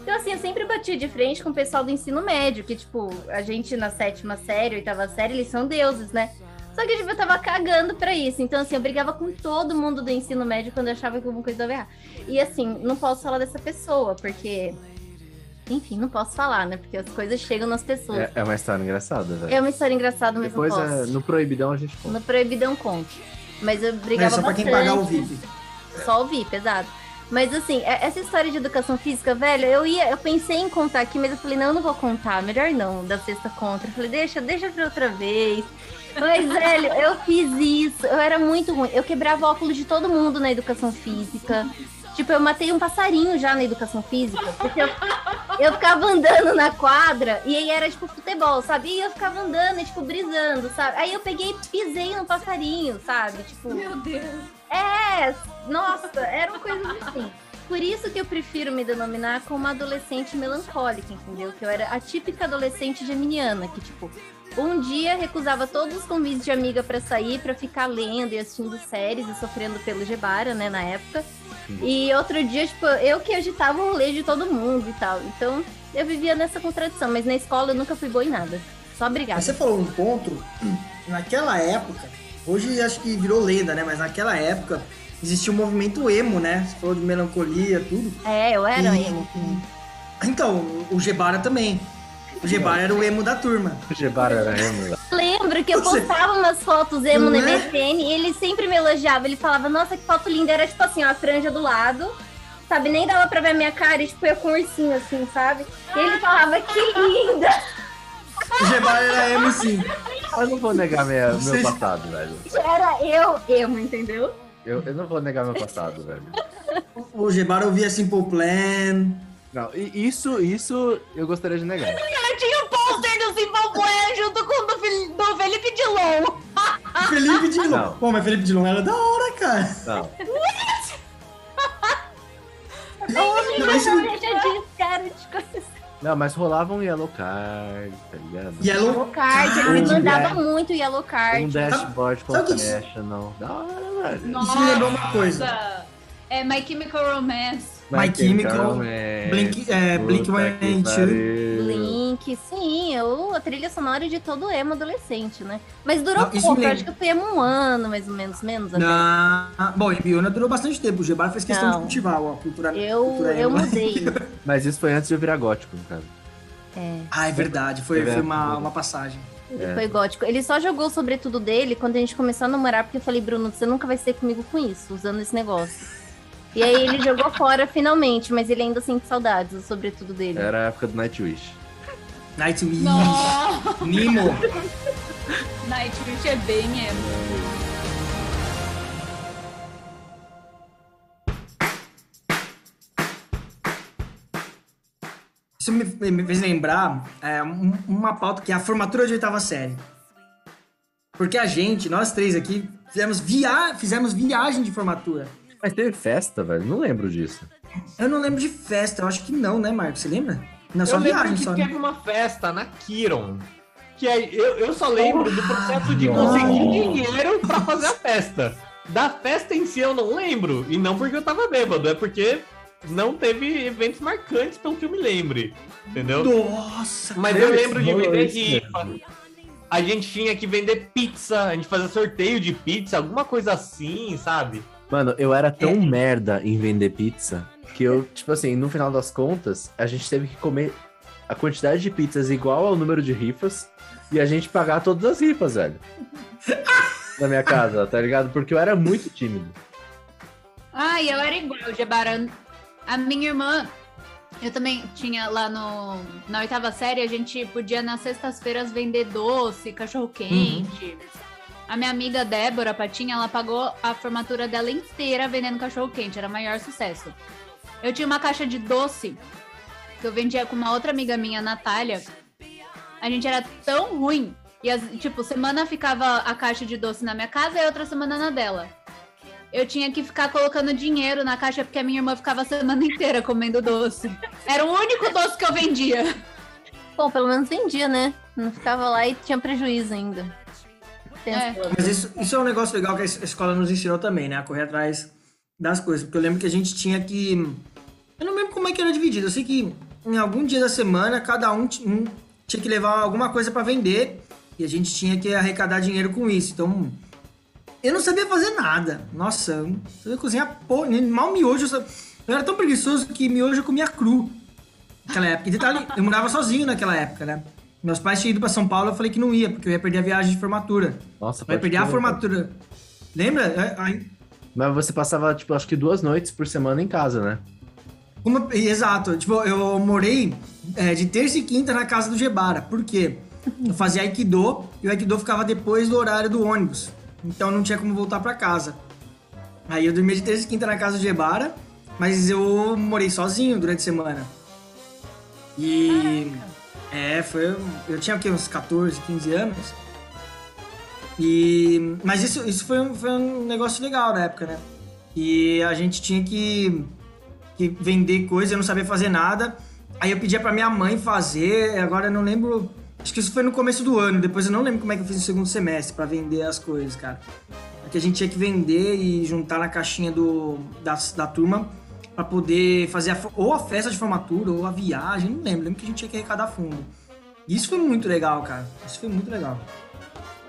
Então, assim, eu sempre batia de frente com o pessoal do ensino médio, que, tipo, a gente na sétima série, oitava série, eles são deuses, né? Só que tipo, eu tava cagando pra isso. Então, assim, eu brigava com todo mundo do ensino médio quando eu achava que alguma coisa dava errado. E assim, não posso falar dessa pessoa, porque. Enfim, não posso falar, né? Porque as coisas chegam nas pessoas. É, é uma história engraçada, velho. É uma história engraçada, mas Depois, não posso. é, no Proibidão, a gente conta. No Proibidão conto. Mas eu É brigava só pra bastante. quem pagar o VIP. Só ouvi, pesado. Mas assim, é- essa história de educação física, velho, eu ia, eu pensei em contar aqui, mas eu falei, não, eu não vou contar, melhor não, da sexta contra. Eu falei, deixa, deixa pra outra vez. Mas, velho, eu fiz isso, eu era muito ruim. Eu quebrava óculos de todo mundo na educação física. Tipo, eu matei um passarinho já na educação física, porque eu, eu ficava andando na quadra e aí era tipo futebol, sabe? E eu ficava andando e tipo brisando, sabe? Aí eu peguei e pisei no passarinho, sabe? Tipo, Meu Deus. é, nossa, eram coisas assim. Por isso que eu prefiro me denominar como adolescente melancólica, entendeu? Que eu era a típica adolescente geminiana, que, tipo, um dia recusava todos os convites de amiga pra sair, pra ficar lendo e assistindo séries e sofrendo pelo Gebara, né, na época. E outro dia, tipo, eu que agitava o rolê de todo mundo e tal. Então, eu vivia nessa contradição, mas na escola eu nunca fui boa em nada. Só obrigada. Você falou um ponto, (clears throat) naquela época, hoje acho que virou lenda, né? Mas naquela época existia um movimento emo, né? Você falou de melancolia, tudo. É, eu era E- emo. Então, o Gebara também. O Gebara era o emo da turma. O Gebara era emo. Lembro que eu Você- postava umas fotos emo no é? MSN e ele sempre me elogiava. Ele falava, nossa, que foto linda. Era tipo assim, ó, a franja do lado. Sabe, nem dava pra ver a minha cara e tipo, eu com um ursinho assim, sabe? E ele falava, que linda! O Gebara era emo sim. Eu não vou negar minha, meu Vocês- passado, velho. Era eu, emo, entendeu? Eu, eu não vou negar meu passado, velho. O Gebara ouvia Simple Plan. Não, e isso, isso eu gostaria de negar. (laughs) Eu tinha o pôster do Simple Plan junto com o do, Fili- do Felipe Dilon. (laughs) Felipe Dilon. Não. Pô, mas Felipe Dilon era da hora, cara. Não. Não. Não, mas rolava um Yellow Card, tá ligado? Yellow Yellow Card, ele me Card. mandava é. muito Yellow Um Card. dashboard sabe o que- confessional. Da hora, velho. Isso me lembrou uma coisa. É My Chemical Romance. My Chemical. Blink, é, Blink 182. pariu. Blink, sim, eu, a trilha sonora de todo emo adolescente, né? Mas durou Não, pouco, acho que eu fui emo um ano, mais ou menos, menos até. Na... Bom, em Biona durou bastante tempo. O Gebara fez questão Não. de cultivar a cultura, Eu, cultura eu mudei. (laughs) Mas isso foi antes de eu virar gótico, cara. É, Ah, é verdade. Foi, É foi uma, uma passagem. ele É. foi gótico. Ele só jogou o sobretudo dele quando a gente começou a namorar, porque eu falei, Bruno, você nunca vai ser comigo com isso, usando esse negócio. E aí ele jogou fora finalmente, mas ele ainda sente saudades do sobretudo dele. Era a época do Nightwish. Nightwish. Nemo. Nightwish é bem emo. Isso me, me fez lembrar é, um- uma pauta que é a formatura de oitava série. Porque a gente, nós três aqui, fizemos, via... fizemos viagem de formatura. Mas teve festa, velho. Não lembro disso. Eu não lembro de festa, eu acho que não, né, Marcos? Você lembra? Não, só eu lembro viagem, que só. né? teve uma festa na Kiron. Que aí eu, eu só lembro do processo de conseguir dinheiro pra fazer a festa. Da festa em si eu não lembro. E não porque eu tava bêbado, é porque não teve eventos marcantes pelo que eu me lembre. Entendeu? Nossa! Mas eu lembro de vender rifa. A gente tinha que vender pizza, a gente fazia sorteio de pizza, alguma coisa assim, sabe? Mano, eu era tão É. merda em vender pizza que eu, tipo assim, no final das contas, a gente teve que comer a quantidade de pizzas igual ao número de rifas e a gente pagar todas as rifas, velho. (laughs) Na minha casa, tá ligado? Porque eu era muito tímido. Ai, eu era igual, Gebara. A minha irmã, eu também tinha lá no, na oitava série, a gente podia nas sextas-feiras vender doce, cachorro-quente. A minha amiga Débora Patinha, ela pagou a formatura dela inteira vendendo cachorro-quente, era o maior sucesso. Eu tinha uma caixa de doce que eu vendia com uma outra amiga minha, Natália. A gente era tão ruim. E, as, tipo, semana ficava a caixa de doce na minha casa e outra semana na dela eu tinha que ficar colocando dinheiro na caixa porque a minha irmã ficava a semana (laughs) inteira comendo doce. Era o único doce que eu vendia. Bom, pelo menos vendia, né? Não ficava lá e tinha prejuízo ainda. É. Mas isso, isso é um negócio legal que a es- escola nos ensinou também, né? A correr atrás das coisas. Porque eu lembro que a gente tinha que. Eu não lembro como é que era dividido. Eu sei que em algum dia da semana, cada um, um tinha que levar alguma coisa pra vender. E a gente tinha que arrecadar dinheiro com isso. Então, eu não sabia fazer nada. Nossa, eu não sabia cozinhar porra, mal miojo. Eu, eu era tão preguiçoso que miojo eu comia cru naquela época. E detalhe, eu morava sozinho naquela época, né? Meus pais tinham ido pra São Paulo, eu falei que não ia, porque eu ia perder a viagem de formatura. Nossa, Eu ia perder a formatura. Lembra? É, Aí, Mas você passava, tipo, acho que duas noites por semana em casa, né? Uma- exato. Tipo, eu morei é, de terça e quinta na casa do Gebara. Por quê? Eu fazia Aikido e o Aikido ficava depois do horário do ônibus. Então não tinha como voltar pra casa. Aí eu dormia de terça e quinta na casa do Gebara, mas eu morei sozinho durante a semana. E. É, foi. Eu tinha o quê? Uns 14, 15 anos. E. Mas isso, isso foi, um, foi um negócio legal na época, né? E a gente tinha que que vender coisa, eu não sabia fazer nada. Aí eu pedia pra minha mãe fazer, agora eu não lembro. Acho que isso foi no começo do ano, depois eu não lembro como é que eu fiz no segundo semestre pra vender as coisas, cara. É que a gente tinha que vender e juntar na caixinha do, da, da turma pra poder fazer a ou a festa de formatura ou a viagem, não lembro. Lembro que a gente tinha que arrecadar fundo. Isso foi muito legal, cara. Isso foi muito legal.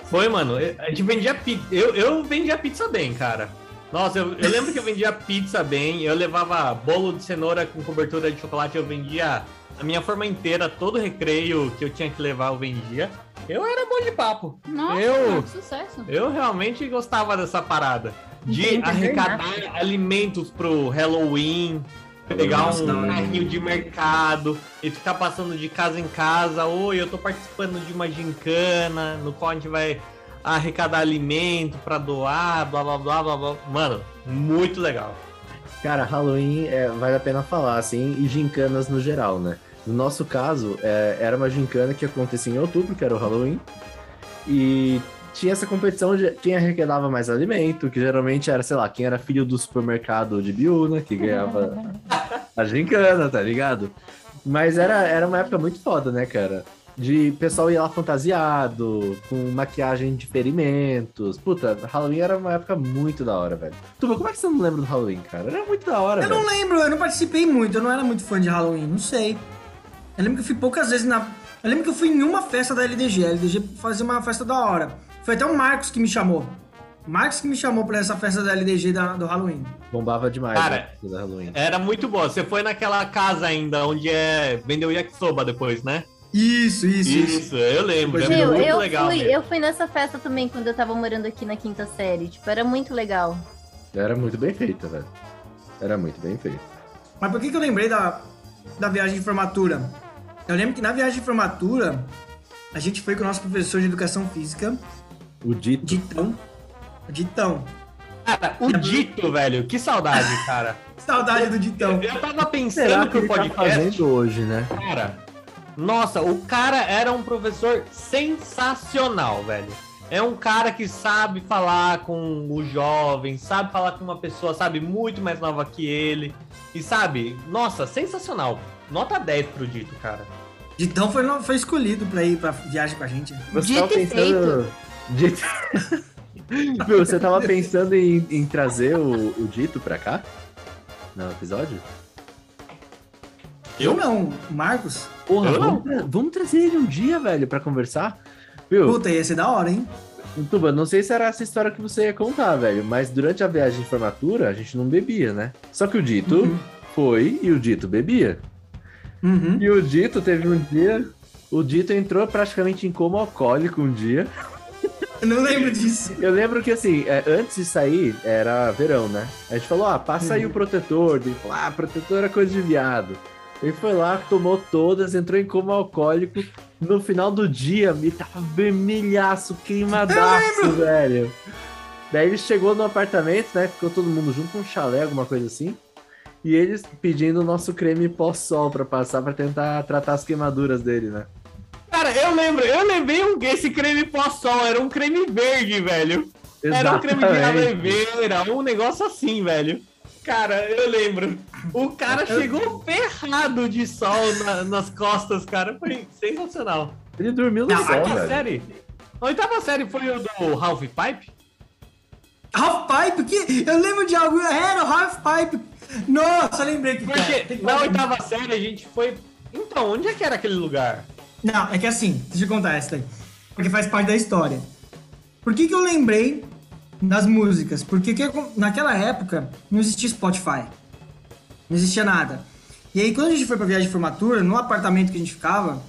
Foi, mano. A gente vendia pizza. Eu, eu vendia pizza bem, cara. Nossa, eu, eu lembro que eu vendia pizza bem. Eu levava bolo de cenoura com cobertura de chocolate. Eu vendia a minha forma inteira, todo recreio que eu tinha que levar, eu vendia. Eu era bom de papo. Nossa, Eu- que sucesso. Eu realmente gostava dessa parada. De arrecadar alimentos pro Halloween, pegar um hora. carrinho de mercado e ficar passando de casa em casa. Oi, eu tô participando de uma gincana no qual a gente vai arrecadar alimento pra doar, blá blá blá blá blá. Mano, muito legal. Cara, Halloween é, vale a pena falar, assim, e gincanas no geral, né? No nosso caso, é, era uma gincana que acontecia em outubro, que era o Halloween, e tinha essa competição de quem arrecadava mais alimento, que geralmente era, sei lá, quem era filho do supermercado de Biúna, que ganhava (laughs) a gincana, tá ligado? Mas era, era uma época muito foda, né, cara? De pessoal ir lá fantasiado, com maquiagem de ferimentos. Puta, Halloween era uma época muito da hora, velho. Tuba, como é que você não lembra do Halloween, cara? Era muito da hora, Eu velho. não lembro, eu não participei muito, eu não era muito fã de Halloween, não sei. Eu lembro que eu fui poucas vezes na. Eu lembro que eu fui em uma festa da LDG. A LDG fazia uma festa da hora. Foi até o Marcos que me chamou. Marcos que me chamou pra essa festa da LDG da- do Halloween. Bombava demais, Cara, né. Era muito boa. Você foi naquela casa ainda onde é vendeu yakisoba depois, né? Isso, isso, isso. Isso, eu lembro. Meu, muito eu legal. fui, mesmo. eu fui nessa festa também quando eu tava morando aqui na quinta série. Tipo, era muito legal. Era muito bem feita, velho. Era muito bem feita. Mas por que, que eu lembrei da, da viagem de formatura? Eu lembro que na viagem de formatura, a gente foi com o nosso professor de educação física, O dito. Ditão. Ditão. Cara, o dito, velho, que saudade, cara. (laughs) Saudade do Ditão. Eu tava pensando Será que ele tá podcast, fazendo hoje, né? cara. Nossa, o cara era um professor sensacional, velho. É um cara que sabe falar com o jovem, sabe falar com uma pessoa, sabe, muito mais nova que ele. E sabe, nossa, sensacional. Nota 10 pro dito, cara. Ditão foi, foi escolhido pra ir pra viagem com a gente. Você Dito tava e pensando. Dito... (laughs) Meu, você tava pensando em, em trazer o, o Dito pra cá? No episódio? Eu não, Marcos. Porra, Eu vamos, tra- vamos trazer ele um dia, velho, pra conversar. Viu? Puta, ia ser da hora, hein? Tuba, não sei se era essa história que você ia contar, velho, mas durante a viagem de formatura a gente não bebia, né? Só que o Dito Uhum. foi e o Dito bebia. Uhum. E o Dito teve um dia. O Dito entrou praticamente em coma alcoólico um dia. Eu não lembro disso. Eu lembro que assim, é, antes de sair, era verão, né? A gente falou, ah, passa aí o protetor. Ele falou, ah, protetor é coisa de viado. Ele foi lá, tomou todas, entrou em coma alcoólico. No final do dia, me tava vermelhaço, queimadaço, velho. Daí ele chegou no apartamento, né? Ficou todo mundo junto com um chalé, alguma coisa assim. E eles pedindo o nosso creme pós-sol pra passar pra tentar tratar as queimaduras dele, né? Cara, eu lembro, eu lembrei um, esse creme pós-sol, era um creme verde, velho. Era um creme de Exatamente. aloe vera, um negócio assim, velho. Cara, eu lembro. O cara chegou ferrado de sol na- nas costas, cara. Foi sensacional. Ele dormiu no Não, sol, Oitava velho. série? A oitava série foi o do Half Pipe? Half Pipe? Que? Eu lembro de algo. Era o Half Pipe. Nossa, lembrei que Porque cara. Na oitava série a gente foi. Então, onde é que era aquele lugar? Não, é que assim, deixa eu contar essa daí. porque faz parte da história. Por que, que eu lembrei das músicas? Porque que, naquela época não existia Spotify. Não existia nada. E aí, quando a gente foi pra viagem de formatura, no apartamento que a gente ficava,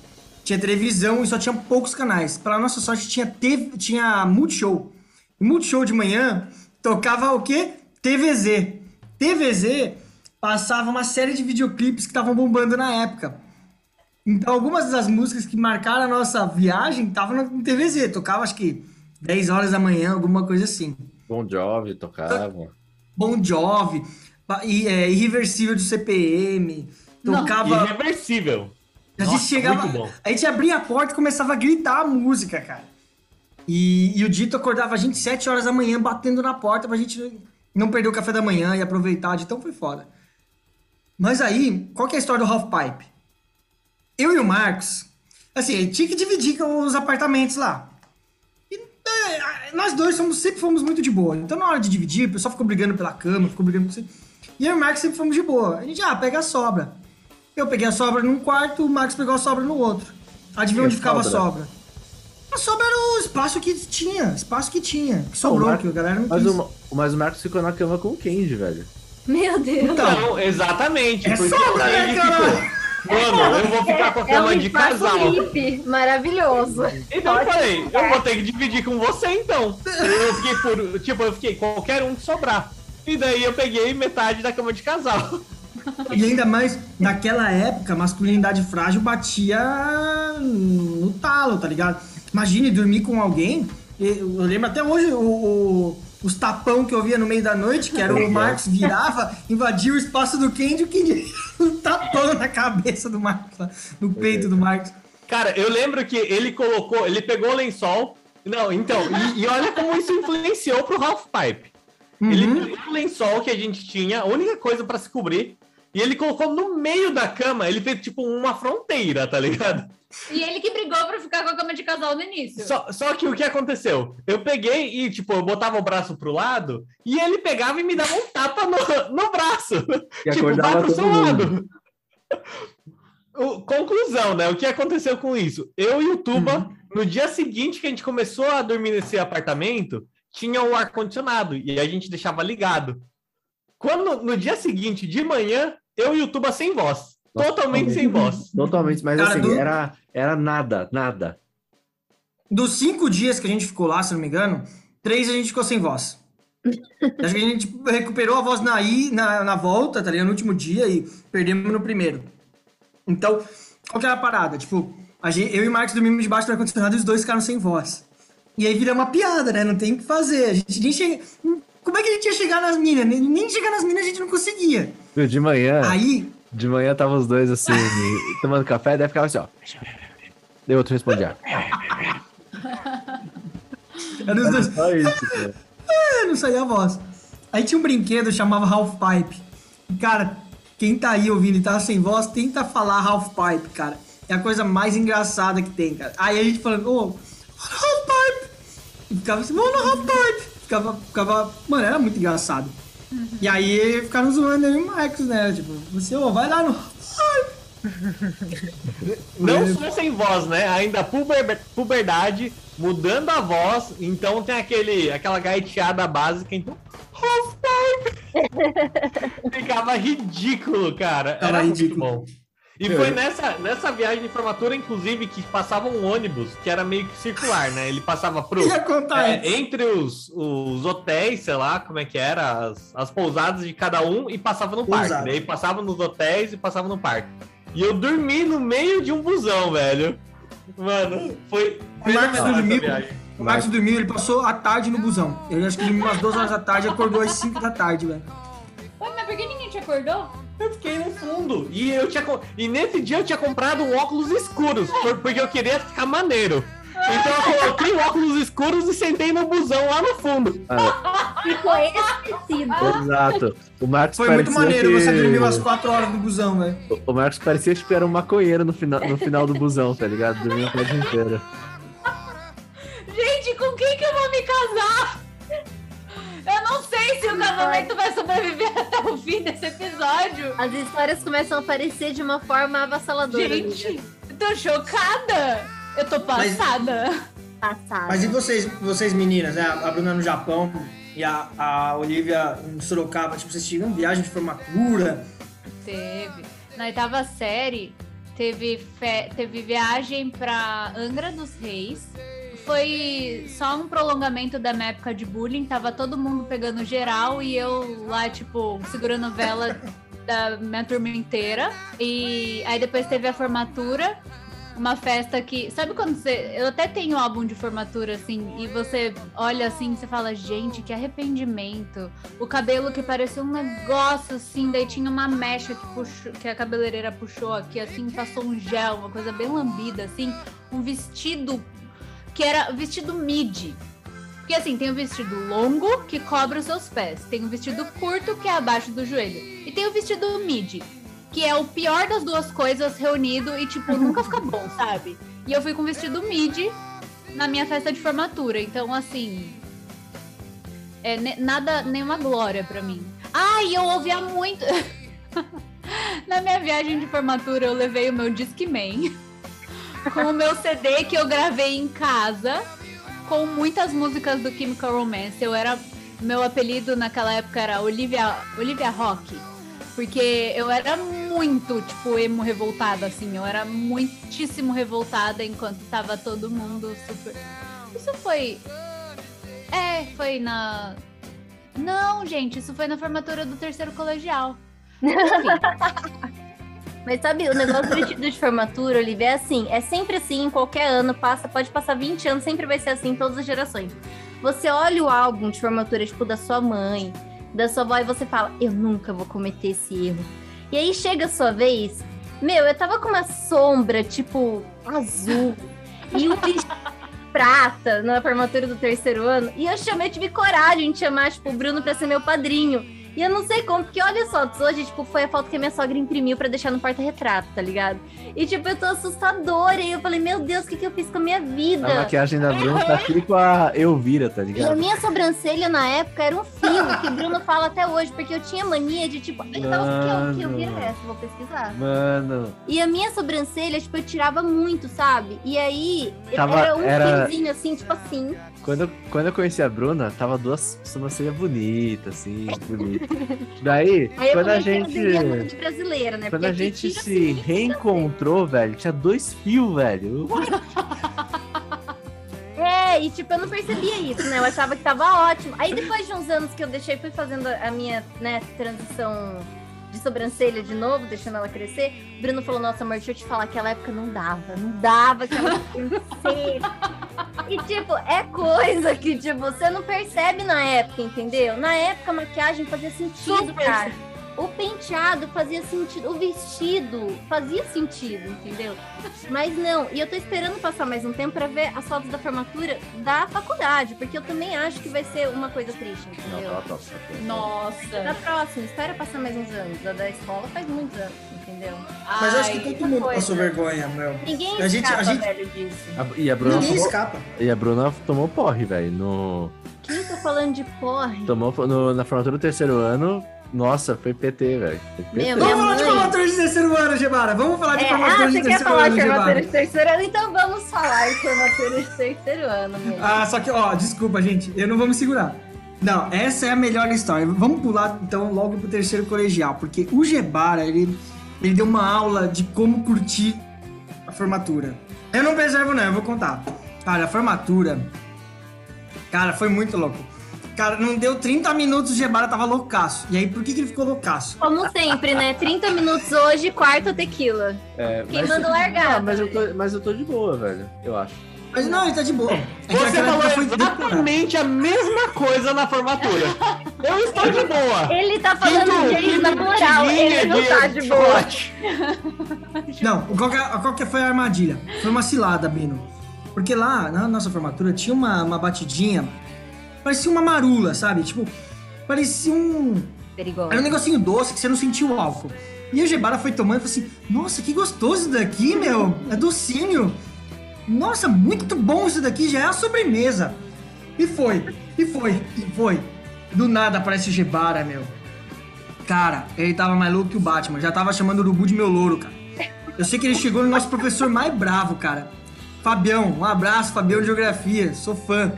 tinha televisão e só tinha poucos canais. Para nossa sorte, tinha, TV, tinha Multishow. E Multishow de manhã tocava o quê? TVZ. TVZ passava uma série de videoclipes que estavam bombando na época. Então, algumas das músicas que marcaram a nossa viagem estavam no TVZ. Tocava, acho que 10 horas da manhã, alguma coisa assim. Bon Jovi tocava. Bon Jovi, é, Irreversível do CPM, tocava... Não, irreversível. A gente Nossa, chegava, a gente abria a porta e começava a gritar a música, cara. E, e o Dito acordava a gente 7 horas da manhã batendo na porta pra gente não perder o café da manhã e aproveitar, de tão foi foda. Mas aí, qual que é a história do Half Pipe? Eu e o Marcos, assim, tinha que dividir os apartamentos lá. E é, nós dois somos, sempre fomos muito de boa. Então, na hora de dividir, o pessoal ficou brigando pela cama, ficou brigando com você. E eu e o Marcos sempre fomos de boa. A gente, ah, pega a sobra. Eu peguei a sobra num quarto, o Marcos pegou a sobra no outro. Adivinha onde ficava a sobra? A sobra era o espaço que tinha, espaço que tinha, que sobrou, Mar... que a galera não mas quis. O, mas o Marcos ficou na cama com o Kenji, velho. Meu Deus. Então, não, exatamente. É sobra, né, ficou... Mano, eu vou ficar com a cama é um de casal. Hippie, maravilhoso. Então eu falei, eu vou ter que dividir com você então. Eu fiquei por. Tipo, eu fiquei qualquer um que sobrar. E daí eu peguei metade da cama de casal. E ainda mais, naquela época, a masculinidade frágil batia no talo, tá ligado? Imagine dormir com alguém. Eu lembro até hoje o, o, os tapão que eu via no meio da noite, que era o Marcos virava, invadia o espaço do e o Candy (laughs) um tapão na cabeça do Marcos, no peito do Marcos. Cara, eu lembro que ele colocou, ele pegou o lençol. Não, então, e, e olha como isso influenciou pro Half Pipe. Uhum. Ele pegou o lençol que a gente tinha, a única coisa para se cobrir, e ele colocou no meio da cama, ele fez tipo uma fronteira, tá ligado? E ele que brigou pra ficar com a cama de casal no início. Só, só que o que aconteceu? Eu peguei e, tipo, eu botava o braço pro lado e ele pegava e me dava um tapa no, no braço. E tipo, vai pro seu lado. O, conclusão, né? O que aconteceu com isso? Eu e o Tuba, uhum. no dia seguinte que a gente começou a dormir nesse apartamento, tinha o ar-condicionado e a gente deixava ligado. Quando no dia seguinte, de manhã, eu e o Tuba sem voz. Totalmente sem voz. Totalmente, mas Cara, assim, do... era, era nada, nada. Dos cinco dias que a gente ficou lá, se não me engano, três a gente ficou sem voz. (laughs) Acho que a gente recuperou a voz na, na, na volta, tá ligado? No último dia e perdemos no primeiro. Então, qual que era a parada? Tipo, a gente, eu e o Marcos dormimos debaixo do ar-condicionado e os dois ficaram sem voz. E aí vira uma piada, né? Não tem o que fazer. A gente nem chega. Como é que a gente ia chegar nas minas? Nem chegar nas minas a gente não conseguia. De manhã. Aí. De manhã tava os dois assim, (laughs) tomando café, daí ficava assim, ó. Daí outro respondia. Era os dois. Só isso, cara. É, não saía a voz. Aí tinha um brinquedo chamava Half Pipe. E, cara, quem tá aí ouvindo e tá sem voz, tenta falar Half Pipe, cara. É a coisa mais engraçada que tem, cara. Aí a gente falando, ô, oh, Half Pipe! E ficava assim, vamos no Half Pipe! ficava, ficava. Mano, era muito engraçado. Uhum. E aí ficaram zoando aí o Marcos, né? Tipo, você, ô, vai lá no. Não só sem voz, né? Ainda puber, puberdade, mudando a voz, então tem aquele, aquela gaiteada básica, então. (laughs) Ficava ridículo, cara. Ficava Era ridículo. muito bom. E foi nessa, nessa viagem de formatura, inclusive, que passava um ônibus que era meio que circular, né? Ele passava pro. (laughs) É, entre os, os hotéis, sei lá como é que era, as, as pousadas de cada um e passava no parque. Daí né? passava nos hotéis e passava no parque. E eu dormi no meio de um busão, velho. Mano, foi. O Marcos dormiu. O Marcos dormiu, ele passou a tarde no busão. Eu acho que dormiu umas duas horas da tarde e acordou às 5 da tarde, velho. Ué, mas por que ninguém te acordou? Eu fiquei no fundo. E eu tinha e nesse dia eu tinha comprado um óculos escuros, porque eu queria ficar maneiro. Então eu coloquei óculos escuros e sentei no busão lá no fundo. Ah. (laughs) Ficou esquecido. Exato. O Marcos Foi muito maneiro, que... você dormiu umas 4 horas no busão, velho. O Marcos parecia que era um maconheiro no final, no final do busão, tá ligado? Dormiu a tarde inteira. Gente, com quem que eu vou me casar? Não sei se o casamento vai sobreviver (laughs) até o fim desse episódio. As histórias começam a aparecer de uma forma avassaladora. Gente, eu tô chocada. Eu tô passada. Passada. Mas e vocês, vocês meninas, né? A Bruna no Japão e a, a Olivia em Sorocaba, tipo, vocês tiveram viagem de formatura? Teve. Na oitava série, teve, fe- teve viagem pra Angra dos Reis. Foi só um prolongamento da minha época de bullying. Tava todo mundo pegando geral e eu lá, tipo, segurando vela da minha turma inteira. E aí depois teve a formatura. Uma festa que. Sabe quando você. Eu até tenho álbum de formatura, assim, e você olha assim, você fala, gente, que arrependimento. O cabelo que parecia um negócio assim, daí tinha uma mecha que, puxou, que a cabeleireira puxou aqui, assim, passou um gel, uma coisa bem lambida, assim. Um vestido que era vestido midi. Porque assim, tem o vestido longo que cobre os seus pés, tem o vestido curto que é abaixo do joelho, e tem o vestido midi, que é o pior das duas coisas reunido e, tipo, (laughs) nunca fica bom, sabe? E eu fui com vestido midi na minha festa de formatura, então, assim. É, nada, nenhuma glória pra mim. Ah, e eu ouvia muito. (laughs) na minha viagem de formatura, eu levei o meu Discman com o meu CD que eu gravei em casa, com muitas músicas do Chemical Romance. Eu era. Meu apelido naquela época era Olivia, Olivia Rock. Porque eu era muito, tipo, emo revoltada, assim. Eu era muitíssimo revoltada enquanto tava todo mundo super. Isso foi. É, foi na. Não, gente, isso foi na formatura do terceiro colegial. Enfim, (laughs) Mas sabe, o negócio do vestido de formatura, Olivia, é assim, é sempre assim, em qualquer ano, passa, pode passar 20 anos, sempre vai ser assim em todas as gerações. Você olha o álbum de formatura, tipo, da sua mãe, da sua avó, e você fala, eu nunca vou cometer esse erro. E aí chega a sua vez, meu, eu tava com uma sombra, tipo, azul, e vestido (laughs) prata na formatura do terceiro ano, e eu chamei, eu tive coragem de chamar, tipo, o Bruno pra ser meu padrinho. E eu não sei como, porque olha só, hoje, tipo, foi a foto que a minha sogra imprimiu pra deixar no porta-retrato, tá ligado? E, tipo, eu tô assustadora. E eu falei, meu Deus, o que, que eu fiz com a minha A vida? maquiagem da Bruna tá aqui com a Elvira, tá E a ligado? minha sobrancelha na época era um fio, que o Bruno fala até hoje, porque eu tinha mania de, tipo, ele tava o que eu vira Mano. essa? Vou pesquisar. Mano, E a minha sobrancelha, tipo, eu tirava muito, sabe? E aí, Tava- era um era- fiozinho assim, tipo assim. Quando, eu- quando eu conheci a Bruna, tava duas sobrancelhas bonitas, assim, bonita. Daí, Aí quando a gente. de brasileira, né? Quando Porque a gente se reencontrou, velho, tinha dois fios, velho. (laughs) É, e tipo, eu não percebia isso, né? Eu achava que tava ótimo. Aí depois de uns anos que eu deixei, fui fazendo a minha, né, transição de sobrancelha de novo, deixando ela crescer, o Bruno falou, nossa, amor, deixa eu te falar, aquela época não dava, não dava aquela sobrancelha. (laughs) E tipo, é coisa que, tipo, você não percebe na época, entendeu? Na época a maquiagem fazia sentido, Super. cara. O penteado fazia sentido, o vestido fazia sentido, entendeu? Mas não, e eu tô esperando passar mais um tempo pra ver as fotos da formatura da faculdade, porque eu também acho que vai ser uma coisa triste, entendeu? tá top, tá. Da Nossa. próxima, espera passar mais uns anos. Da da escola faz muitos anos, entendeu? Mas eu acho Ai, que todo mundo coisa. passou vergonha, meu. Ninguém A gente- a escapa, gente- velho, disso. A- E a Bruna Ninguém tomou, escapa. e a Bruna tomou porre, velho. No, Quem tá falando de porre? tomou no- na formatura do terceiro ano. Nossa, foi PT, velho. Vamos falar de formatura de terceiro ano, Gebara. Vamos falar de É, formatura ah, de você quer terceiro falar ano, de formatura de terceiro ano? Então vamos falar de formatura de terceiro ano, meu. Ah, só que, ó, desculpa, gente, eu não vou me segurar. Não, essa é a melhor história. Vamos pular, então, logo pro terceiro colegial, porque o Gebara, ele, ele deu uma aula de como curtir a formatura. Eu não preservo, não, eu vou contar. Cara, a formatura, cara, foi muito louco. Cara, não deu 30 minutos, o Gebara tava loucaço. E aí, por que, que ele ficou loucaço? Como sempre, né? 30 minutos hoje, quarto tequila. É, Quem largada, Ah, mas, eu tô, mas eu tô de boa, velho. Eu acho. Mas não, ele tá de boa. É que Você falou decorado. exatamente a mesma coisa na formatura. Eu estou de boa. Ele tá falando de eles na moral, ele não tá de boa. (laughs) Não, qual que, é- qual que foi a armadilha? Foi uma cilada, Bino. Porque lá, na nossa formatura, tinha uma, uma batidinha, parecia uma marula, sabe? Tipo, parecia um... Perigoso. Era um negocinho doce que você não sentia o álcool. E a Gebara foi tomando e falou assim, nossa, que gostoso isso daqui, meu. É docinho. Nossa, muito bom isso daqui, já é a sobremesa. E foi, e foi, e foi. Do nada aparece o Gebara, meu. Cara, ele tava mais louco que o Batman, já tava chamando o Urubu de meu louro, cara. Eu sei que ele chegou no nosso professor mais bravo, cara. Fabião, um abraço, Fabião de Geografia, sou fã.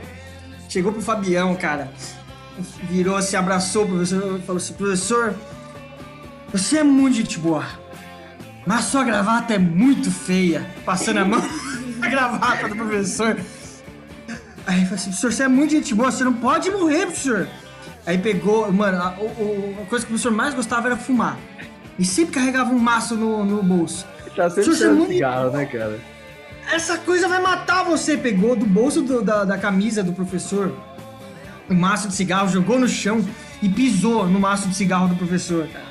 Chegou pro Fabião, cara. Virou, se abraçou o professor e falou assim: professor, você é muito gente boa, mas sua gravata é muito feia. Passando a mão (laughs) na gravata do professor. Aí ele falou assim: professor, você é muito gente boa, você não pode morrer, professor. Aí pegou, mano, a, o- a coisa que o professor mais gostava era fumar. E sempre carregava um maço no, no bolso. Tá sempre cheirando cigarro, né, cara? Essa coisa vai matar você. Pegou do bolso do- da, da camisa do professor um maço de cigarro, jogou no chão e pisou no maço de cigarro do professor, cara.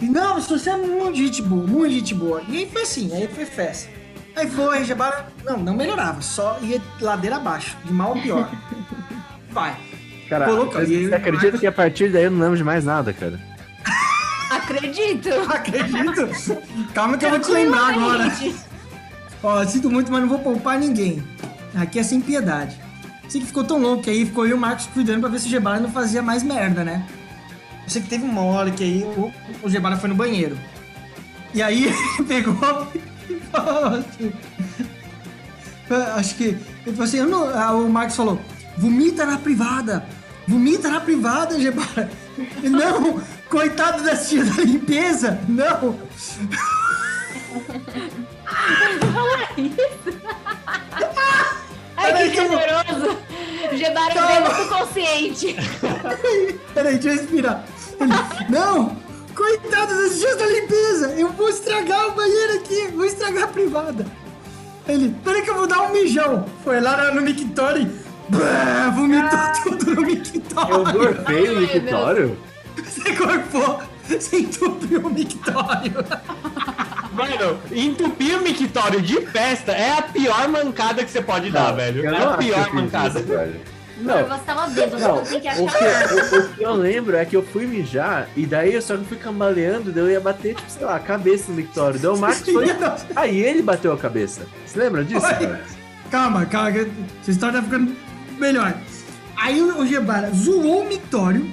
E não, professor, você é muito gente boa, muito gente boa. E aí foi assim, aí foi festa. Aí foi, Jabara, não, não melhorava, só ia ladeira abaixo, de mal a pior. (laughs) Vai. Cara, você acredita que a partir daí eu não lembro de mais nada, cara? (laughs) Acredito. (laughs) Acredito? Calma que eu vou te lembrar agora. Ó, sinto muito, mas não vou poupar ninguém. Aqui é sem piedade. Sei que ficou tão louco que aí ficou eu e o Marcos cuidando pra ver se o Gebara não fazia mais merda, né? Eu sei que teve uma hora que aí o, o Gebara foi no banheiro. E aí ele (laughs) pegou (laughs) e falou assim. Acho que. Ele falou assim, eu não- ah, o Marcos falou: vomita na privada. Vomita na privada, Gebara. (laughs) Não, coitado da tia da limpeza. Não. Ai, Peraí que que eu vou- generoso. Gebara Calma. bêbado consciente. (laughs) Peraí, deixa eu respirar. Não! Coitado das tias da limpeza! Eu vou estragar o banheiro aqui, vou estragar a privada. Ele, peraí que eu vou dar um mijão. Foi lá no, mictório e brá, vomitou tudo no Eu mictório. gorfei no mictório? (laughs) Você corpou, você entupiu o mictório. Mano, entupir o mictório de festa é a pior mancada que você pode dar, velho. É não a pior mancada. isso. Não. Não, Você tava bêbado, não. você tem que O achar. que, o, o que eu lembro é que eu fui mijar e daí eu só que fui cambaleando, daí eu ia bater, tipo, sei lá, a cabeça no mictório. Daí o Marcos (laughs) foi. Aí ele bateu a cabeça. Você lembra disso? Calma, calma, que essa história tá ficando melhor. Aí o, o Gebara zoou o mictório.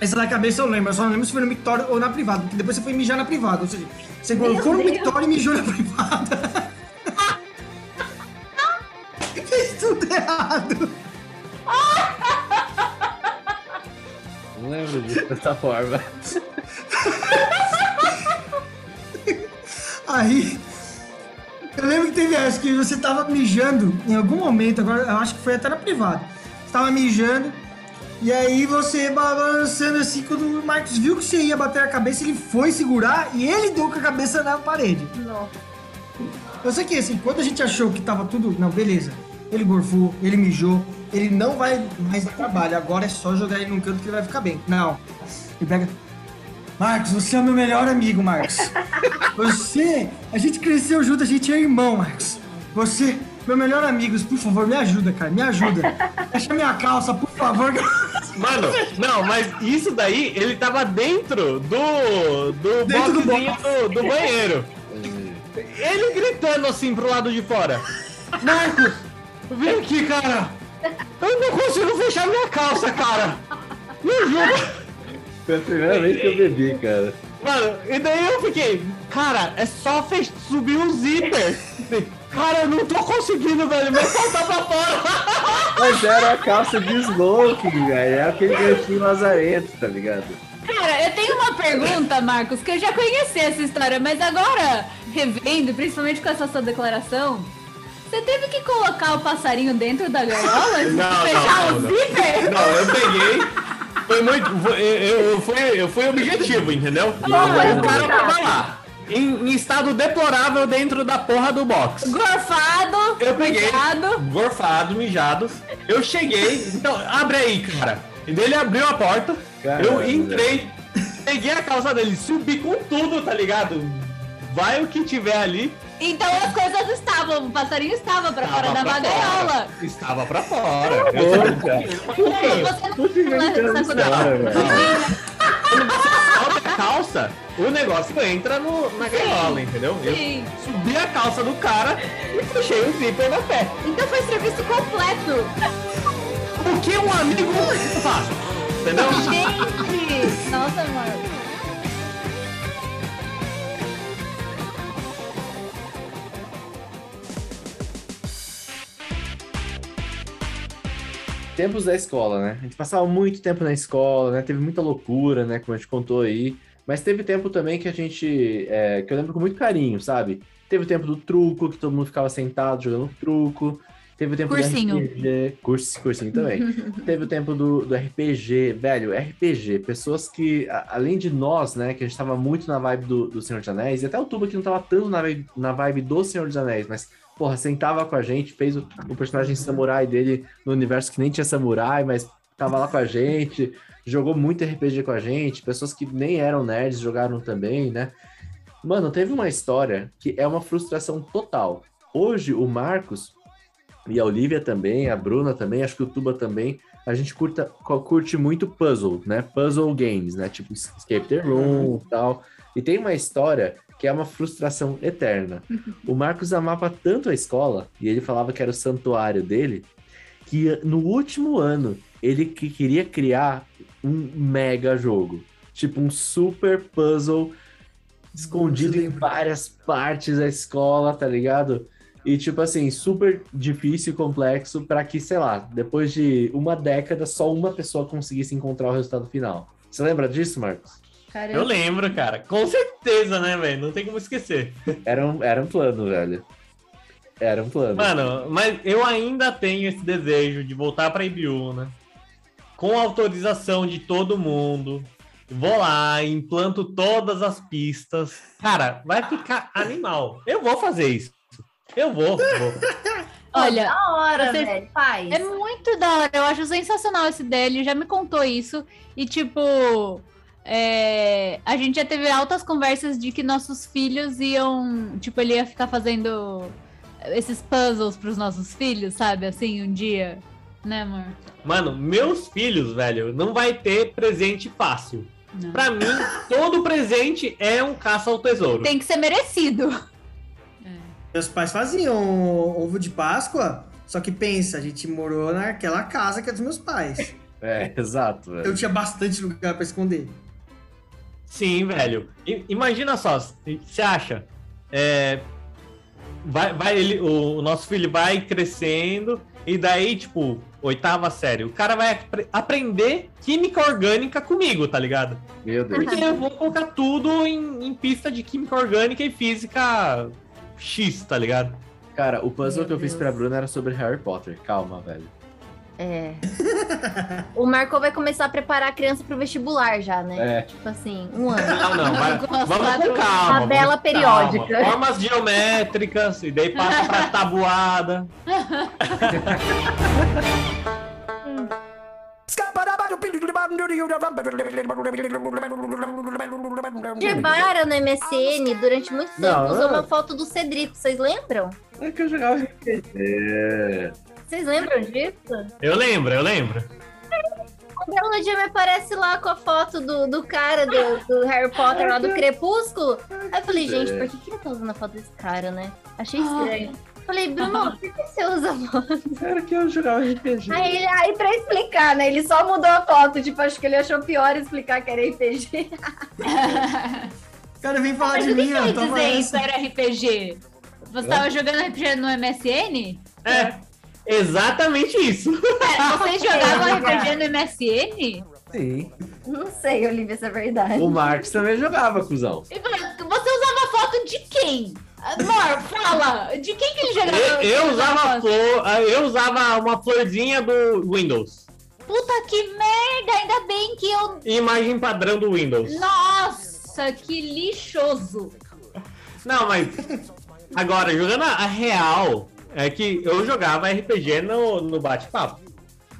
Essa da cabeça eu lembro, eu só não lembro se foi no mictório ou na privada, porque depois você foi mijar na privada. Ou seja, você colocou no Deus. mictório e mijou na privada. (laughs) Fez tudo errado. Não lembro disso dessa forma. (laughs) Aí. Eu lembro que teve essa, que você tava mijando em algum momento, agora eu acho que foi até na privada. Você tava mijando, e aí você balançando assim, quando o Marcos viu que você ia bater a cabeça, ele foi segurar e ele deu com a cabeça na parede. Nossa. Eu sei que assim, quando a gente achou que tava tudo. Não, beleza. Ele gorfou, ele mijou, ele não vai mais dar trabalho. Agora é só jogar ele num canto que ele vai ficar bem. Não. Ele pega. Marcos, você é o meu melhor amigo, Marcos. (laughs) Você. A gente cresceu junto, a gente é irmão, Marcos. Você, meu melhor amigo, por favor, me ajuda, cara, me ajuda. (laughs) Fecha minha calça, por favor. Mano, não, mas isso daí, ele tava dentro do. do Dentro do do, do banheiro. Ele gritando assim pro lado de fora. Marcos, vem aqui, cara. Eu não consigo fechar minha calça, cara. Me ajuda. Foi a primeira vez que eu bebi, cara. Mano, e daí eu fiquei, cara, é só subir o zíper. Cara, eu não tô conseguindo, velho. Meu pau tá pra fora. Mas era a calça de smoking, velho. É aquele ganchinho lazarento, tá ligado? Cara, eu tenho uma pergunta, Marcos, que eu já conheci essa história, mas agora, revendo, principalmente com essa sua declaração, você teve que colocar o passarinho dentro da gaiola? Não, fechar não, o não. zíper? Não, eu peguei. Foi muito. foi- eu, eu, fui, eu fui objetivo, entendeu? o cara tava lá. Em, em estado deplorável dentro da porra do box. Gorfado, Eu peguei, mijado. gorfado, mijados. Eu cheguei. Então, abre aí, cara. E daí ele abriu a porta. Caramba. Eu entrei, peguei a calça dele, subi com tudo, tá ligado? Vai o que tiver ali. Então as coisas estavam, o passarinho estava pra fora da pra gaiola. fora. Estava pra fora. Você não Puta que (laughs) não essa sacudeu. história, velho. Quando você solta a calça, o negócio entra no, na gaiola, entendeu? Sim. Eu subi a calça do cara e puxei o zíper na pé. Então foi serviço completo. O que um amigo faz? Entendeu? Gente! Nossa, mano. tempos da escola, né? A gente passava muito tempo na escola, né? Teve muita loucura, né? Como a gente contou aí. Mas teve tempo também que a gente. é, que eu lembro com muito carinho, sabe? Teve o tempo do truco, que todo mundo ficava sentado jogando truco. Teve o tempo Cursinho. do RPG. Curso, cursinho também. (laughs) Teve o tempo do, do RPG, velho, RPG. Pessoas que, a- além de nós, né, que a gente tava muito na vibe do, do Senhor dos Anéis, e até o Tuba que não tava tanto na vibe, na vibe do Senhor dos Anéis, mas, porra, sentava com a gente, fez o, o personagem samurai dele no universo que nem tinha samurai, mas tava lá com a gente, jogou muito RPG com a gente, pessoas que nem eram nerds jogaram também, né? Mano, teve uma história que é uma frustração total. Hoje, o Marcos e a Olivia também, a Bruna também, acho que o Tuba também, a gente curta, curte muito puzzle, né? Puzzle games, né? Tipo Escape the Room e tal. E tem uma história que é uma frustração eterna. (laughs) O Marcos amava tanto a escola, e ele falava que era o santuário dele, que no último ano ele que queria criar um mega jogo. Tipo um super puzzle escondido em várias partes da escola, tá ligado? E, tipo assim, super difícil e complexo para que, sei lá, depois de uma década, só uma pessoa conseguisse encontrar o resultado final. Você lembra disso, Marcos? Cara, Eu lembro, cara. Com certeza, né, velho? Não tem como esquecer. Era um, era um plano, velho. Era um plano. Mano, mas eu ainda tenho esse desejo de voltar pra IBU, né? Com autorização de todo mundo. Vou lá, implanto todas as pistas. Cara, vai ficar animal. Eu vou fazer isso. Eu vou, vou. (laughs) Olha, da hora, vocês- velho. Faz. É muito da hora, eu acho sensacional esse dele, já me contou isso. E, tipo, é, a gente já teve altas conversas de que nossos filhos iam. Tipo, ele ia ficar fazendo esses puzzles pros nossos filhos, sabe? Assim, um dia. Né, amor? Mano, meus filhos, velho, não vai ter presente fácil. Não. Pra mim, todo presente é um caça ao tesouro. Tem que ser merecido. Meus pais faziam ovo de Páscoa, só que pensa, a gente morou naquela casa que é dos meus pais. É, exato, velho. Eu tinha bastante lugar pra esconder. Sim, velho. I- imagina só, você acha? é, vai, vai ele, o, o nosso filho vai crescendo e daí, tipo, oitava série, o cara vai apre- aprender química orgânica comigo, tá ligado? Meu Deus. Porque eu vou colocar tudo em, em pista de química orgânica e física X, tá ligado? Cara, o puzzle Meu que eu fiz Deus. pra Bruna era sobre Harry Potter. Calma, velho. É. (laughs) o Marco vai começar a preparar a criança pro vestibular já, né? É. Tipo assim, um ano. Não, não, vai, vamos com calma. Tabela vamos periódica. calma. Formas geométricas, e daí passa pra tabuada. Gebara no MSN durante muito tempo Não, usou não. uma foto do Cedrico, vocês lembram? É que eu jogava RPG. É. Vocês lembram disso? Eu lembro, eu lembro. Um belo dia me aparece lá com a foto do, do cara do, do Harry Potter lá do Crepúsculo. Aí eu falei, gente, por que, que ele tá usando a foto desse cara, né? Achei estranho. Falei, Bruno, por que você usa a foto? Era que eu jogava RPG. Aí, ele- aí pra explicar, né? Ele só mudou a foto. Tipo, acho que ele achou pior explicar que era RPG. O (laughs) cara vem falar Mas de o que mim, quer ó. Toma dizer isso? Era RPG? Você tava jogando RPG no MSN? É, exatamente isso. É, vocês (laughs) jogavam. RPG no MSN? Sim. Não sei, Olivia, se é verdade. O Marcos também jogava, cuzão. E Você usava foto de quem? Amor, fala! De quem que ele jogava? Eu, eu usava foto? flor, eu usava uma florzinha do Windows. Puta que merda! Ainda bem que eu. Imagem padrão do Windows. Nossa, que lixoso! Não, mas agora, jogando a real, é que eu jogava RPG no, no bate-papo.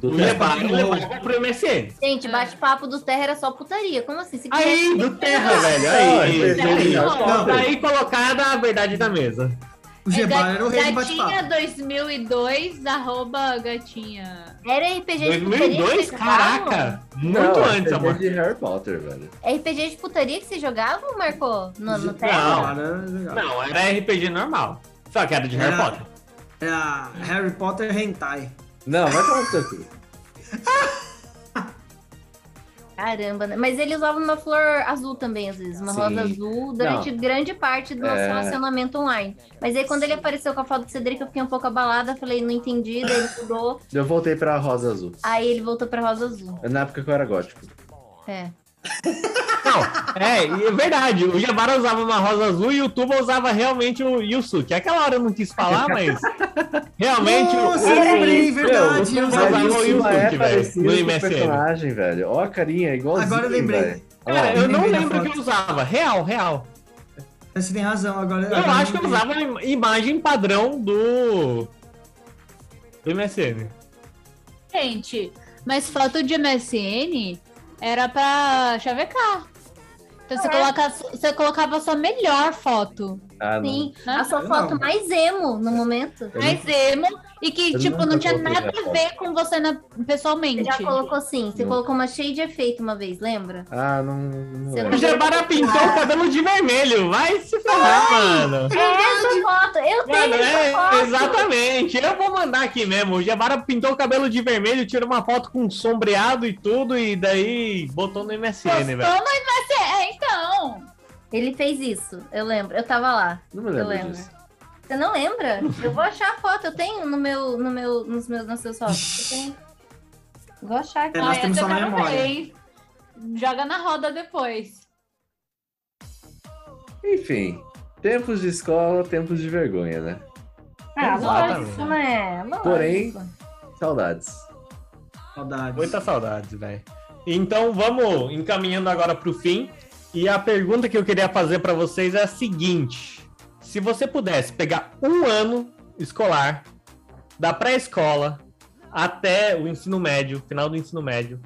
Do tempo. levava pro MSN. Gente, bate-papo do Terra era só putaria. Como assim? Se Aí, do Terra, velho. Aí, RPG aí, tá aí colocada a verdade da mesa. O Gebara É era o rei do Gatinha bate-papo. 2002, arroba gatinha. Era RPG de putaria. que 2002? vocês jogavam? Caraca! Muito Não, antes, RPG amor. de Harry Potter, velho. RPG de putaria que você jogava, Marco? No, no Terra? Não. Não, era RPG normal. Só que era de Harry Era- Potter. Era Harry Potter Hentai. Não, vai tomar cu. Caramba, né? Mas ele usava uma flor azul também, às vezes, uma Sim. rosa azul, durante grande parte do nosso É. relacionamento online. Mas aí, quando ele apareceu com a foto do Cedric, eu fiquei um pouco abalada, falei, não entendi, daí ele mudou. Eu voltei pra rosa azul. Aí ele voltou pra rosa azul. Na época que eu era gótico. É. Não, é, e é verdade. O Jabara usava uma rosa azul e o Tuba usava realmente o Yusuke. Aquela hora eu não quis falar, mas realmente o- Nossa, o, eu lembrei, verdade. o eu Tuba usava o Isso Yusuke, é velho, no o MSN. personagem, velho. Ó a carinha, igualzinho, Agora eu lembrei. velho. Cara, eu não lembro que eu usava. Real, real. Você tem razão, agora. Eu agora acho que eu usava a im- imagem padrão do. do MSN. Gente, mas foto de MSN era pra chavecar. Então você, É. coloca, você colocava a sua melhor foto. Ah, não. Sim, Né? a sua Eu foto não. mais emo no momento. Eu Mais emo e que, eu tipo, não tinha nada a ver com você na- Você pessoalmente. já colocou sim, você Não. colocou uma cheia de efeito uma vez, lembra? Ah, não. não Você O. Jabara pintou o cabelo de vermelho. Vai se ferrar, mano. É essa foto, eu tenho Mano, é, foto. exatamente. Eu vou mandar aqui mesmo. O Jabara pintou o cabelo de vermelho, tirou uma foto com sombreado e tudo, e daí botou no MSN, Postou velho. no MSN. Ele fez isso, eu lembro. Eu tava lá. Não me Eu lembro lembro. disso. Você não lembra? Eu vou achar a foto, eu tenho no meu, no meu, nos meus, nas suas fotos. Eu tenho. Vou achar aqui. É, nós Ah, temos quero memória. Joga na roda depois. Enfim, tempos de escola, tempos de vergonha, né? Ah, lógico, né? Lógico. Porém- Saudades. Saudades. Muitas saudades, velho. Então vamos encaminhando agora pro fim. E a pergunta que eu queria fazer pra vocês é a seguinte: se você pudesse pegar um ano escolar da pré-escola até o ensino médio, final do ensino médio,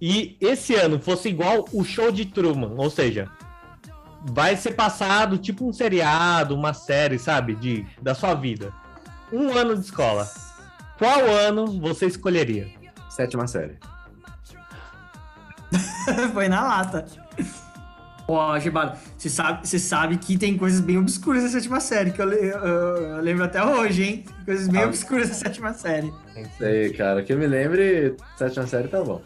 e esse ano fosse igual o show de Truman, ou seja, vai ser passado tipo um seriado, uma série, sabe, de da sua vida. Um ano de escola. Qual ano você escolheria? Sétima série. (laughs) Foi na lata. Ó, Gibado, você sabe, você sabe que tem coisas bem obscuras na sétima série, que eu, eu- eu lembro até hoje, hein? Coisas bem Ah. obscuras na sétima série. Sei, cara. Que eu me lembre, sétima série tá bom.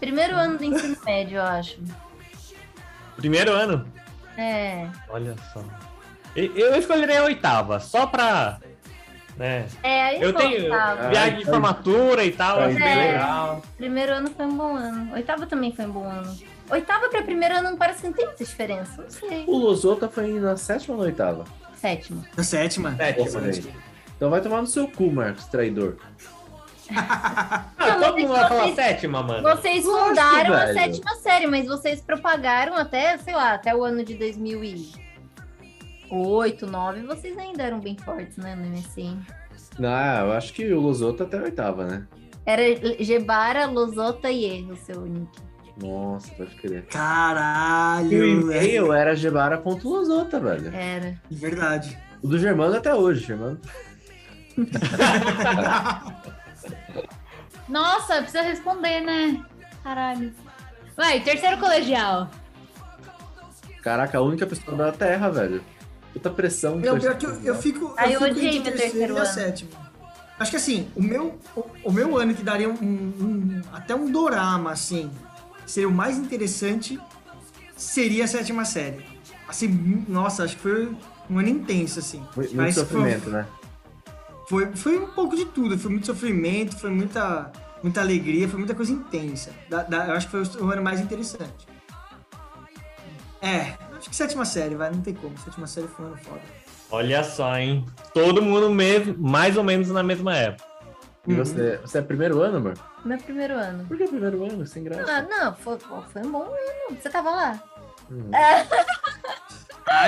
Primeiro ano do ensino médio, eu acho. Primeiro ano? É. Olha só. Eu escolheria a oitava, só pra. Né? É, aí Eu tenho voltava. Ah, viagem de então- formatura e tal, Ah, bem é. legal. Primeiro ano foi um bom ano. Oitava também foi um bom ano. Oitava pra primeiro ano parece que não tem muita diferença. Não sei. O Losota foi na sétima ou na oitava? Sétimo. Na sétima. Sétima. Então vai tomar no seu cu, Marcos, traidor. (laughs) Ah, Não, todo mundo vai falar sétima, mano. Vocês Lógico, fundaram a sétima série, mas vocês propagaram até, sei lá, até o ano de 2008, 2009. Vocês ainda eram bem fortes, né, no MSN. Não, eu acho que o Losota até a oitava, né? Era Gebara, Losota e E, o seu nick. Nossa, pode crer. E o Caralho, e-mail era gebara.losota, velho. Era. De verdade. O do Germano até hoje, Germano. (laughs) Nossa, precisa responder, né? Caralho. Vai, terceiro colegial. Caraca, a única pessoa da Terra, velho. Puta pressão. Meu, pior que eu, eu fico, Aí eu eu fico odiei entre meu terceiro e ano. sétima. Acho que assim, o meu, o, o meu ano que daria um, um- até um dorama, assim, seria o mais interessante, seria a sétima série. Assim, nossa, acho que foi um ano intenso, assim. Muito, muito Mas foi- sofrimento, né? Foi, foi um pouco de tudo, foi muito sofrimento, foi muita, muita alegria, foi muita coisa intensa. Da- da- eu acho que foi o, o ano mais interessante. É, acho que sétima série, vai, não tem como. Sétima série foi um ano foda. Olha só, hein? Todo mundo mesmo, mais ou menos na mesma época. E Uhum. você, você é primeiro ano, amor? Meu primeiro ano. Por que primeiro ano? Sem graça. Ah, não, foi, foi um bom ano. Você tava lá? Hum.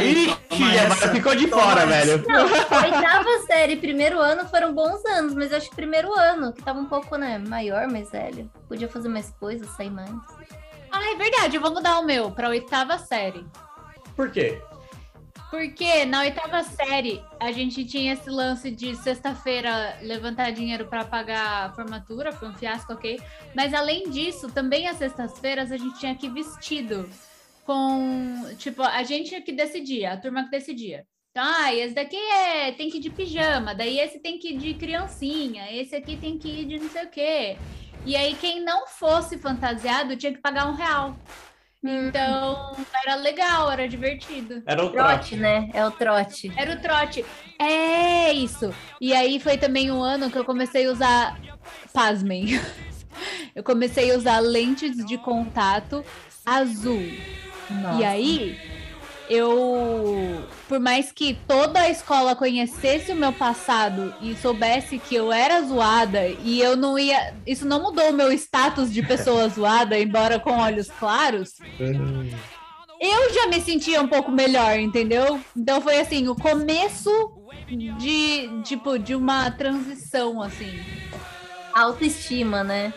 Ixi, toma agora essa, ficou de fora, essa. velho. Não, oitava série e primeiro ano foram bons anos, mas eu acho que primeiro ano, que tava um pouco, né, maior, mais velho. Podia fazer mais coisas, sair mais. Ah, é verdade, eu vou mudar o meu pra oitava série. Por quê? Porque na oitava série a gente tinha esse lance de sexta-feira levantar dinheiro para pagar a formatura, foi um fiasco, ok? Mas além disso, também às sextas-feiras a gente tinha que vestido com, tipo, a gente que decidia, a turma que decidia. Então, ah, esse daqui é, tem que ir de pijama, daí esse tem que ir de criancinha, esse aqui tem que ir de não sei o quê. E aí, quem não fosse fantasiado tinha que pagar um real. Então, era legal, era divertido. Era o Trote, trote. né? É o trote. Era o trote. É isso. E aí foi também um ano que eu comecei a usar. Pasmem. (laughs) Eu comecei a usar lentes de contato azul. Nossa. E aí, eu. Por mais que toda a escola conhecesse o meu passado e soubesse que eu era zoada e eu não ia. Isso não mudou o meu status de pessoa (laughs) zoada, embora com olhos claros. Eu já me sentia um pouco melhor, entendeu? Então foi assim, o começo de, tipo, de uma transição, assim. Autoestima, né?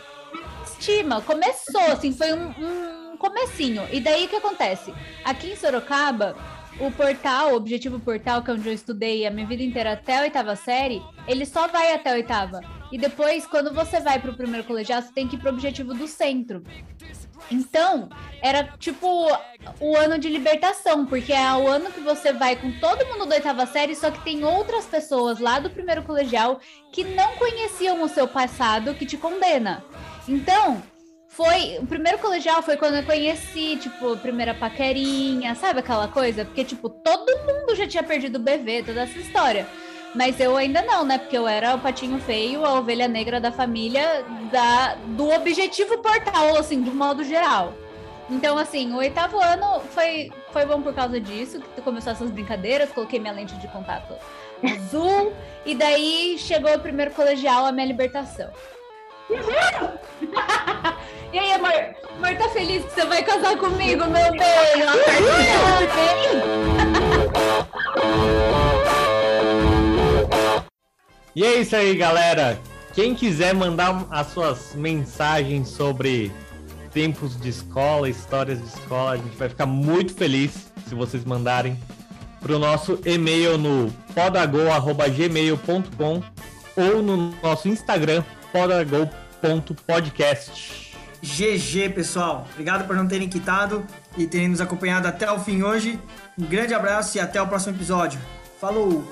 estima, começou, assim, foi um, um comecinho. E daí o que acontece? Aqui em Sorocaba, o portal, o Objetivo Portal, que é onde eu estudei a minha vida inteira até a oitava série, ele só vai até a oitava. E depois, quando você vai pro primeiro colegial, você tem que ir pro Objetivo do Centro. Então, era tipo o ano de libertação, porque é o ano que você vai com todo mundo da oitava série, só que tem outras pessoas lá do primeiro colegial que não conheciam o seu passado que te condena. Então, foi. O primeiro colegial foi quando eu conheci, tipo, primeira paquerinha, sabe aquela coisa? Porque, tipo, todo mundo já tinha perdido o BV, toda essa história. Mas eu ainda não, né? Porque eu era o patinho feio, a ovelha negra da família, da, do objetivo portal, assim, de modo geral. Então, assim, o oitavo ano foi, foi bom por causa disso, que começou essas brincadeiras, coloquei minha lente de contato azul, e daí chegou o primeiro colegial, a minha libertação. (laughs) e aí, amor? Amor, tá feliz que você vai casar comigo, meu bem? E é isso aí, galera. Quem quiser mandar as suas mensagens sobre tempos de escola, histórias de escola, a gente vai ficar muito feliz se vocês mandarem para o nosso e-mail no podago@gmail.com ou no nosso Instagram podago.podcast. GG, pessoal. Obrigado por não terem quitado e terem nos acompanhado até o fim hoje. Um grande abraço e até o próximo episódio. Falou!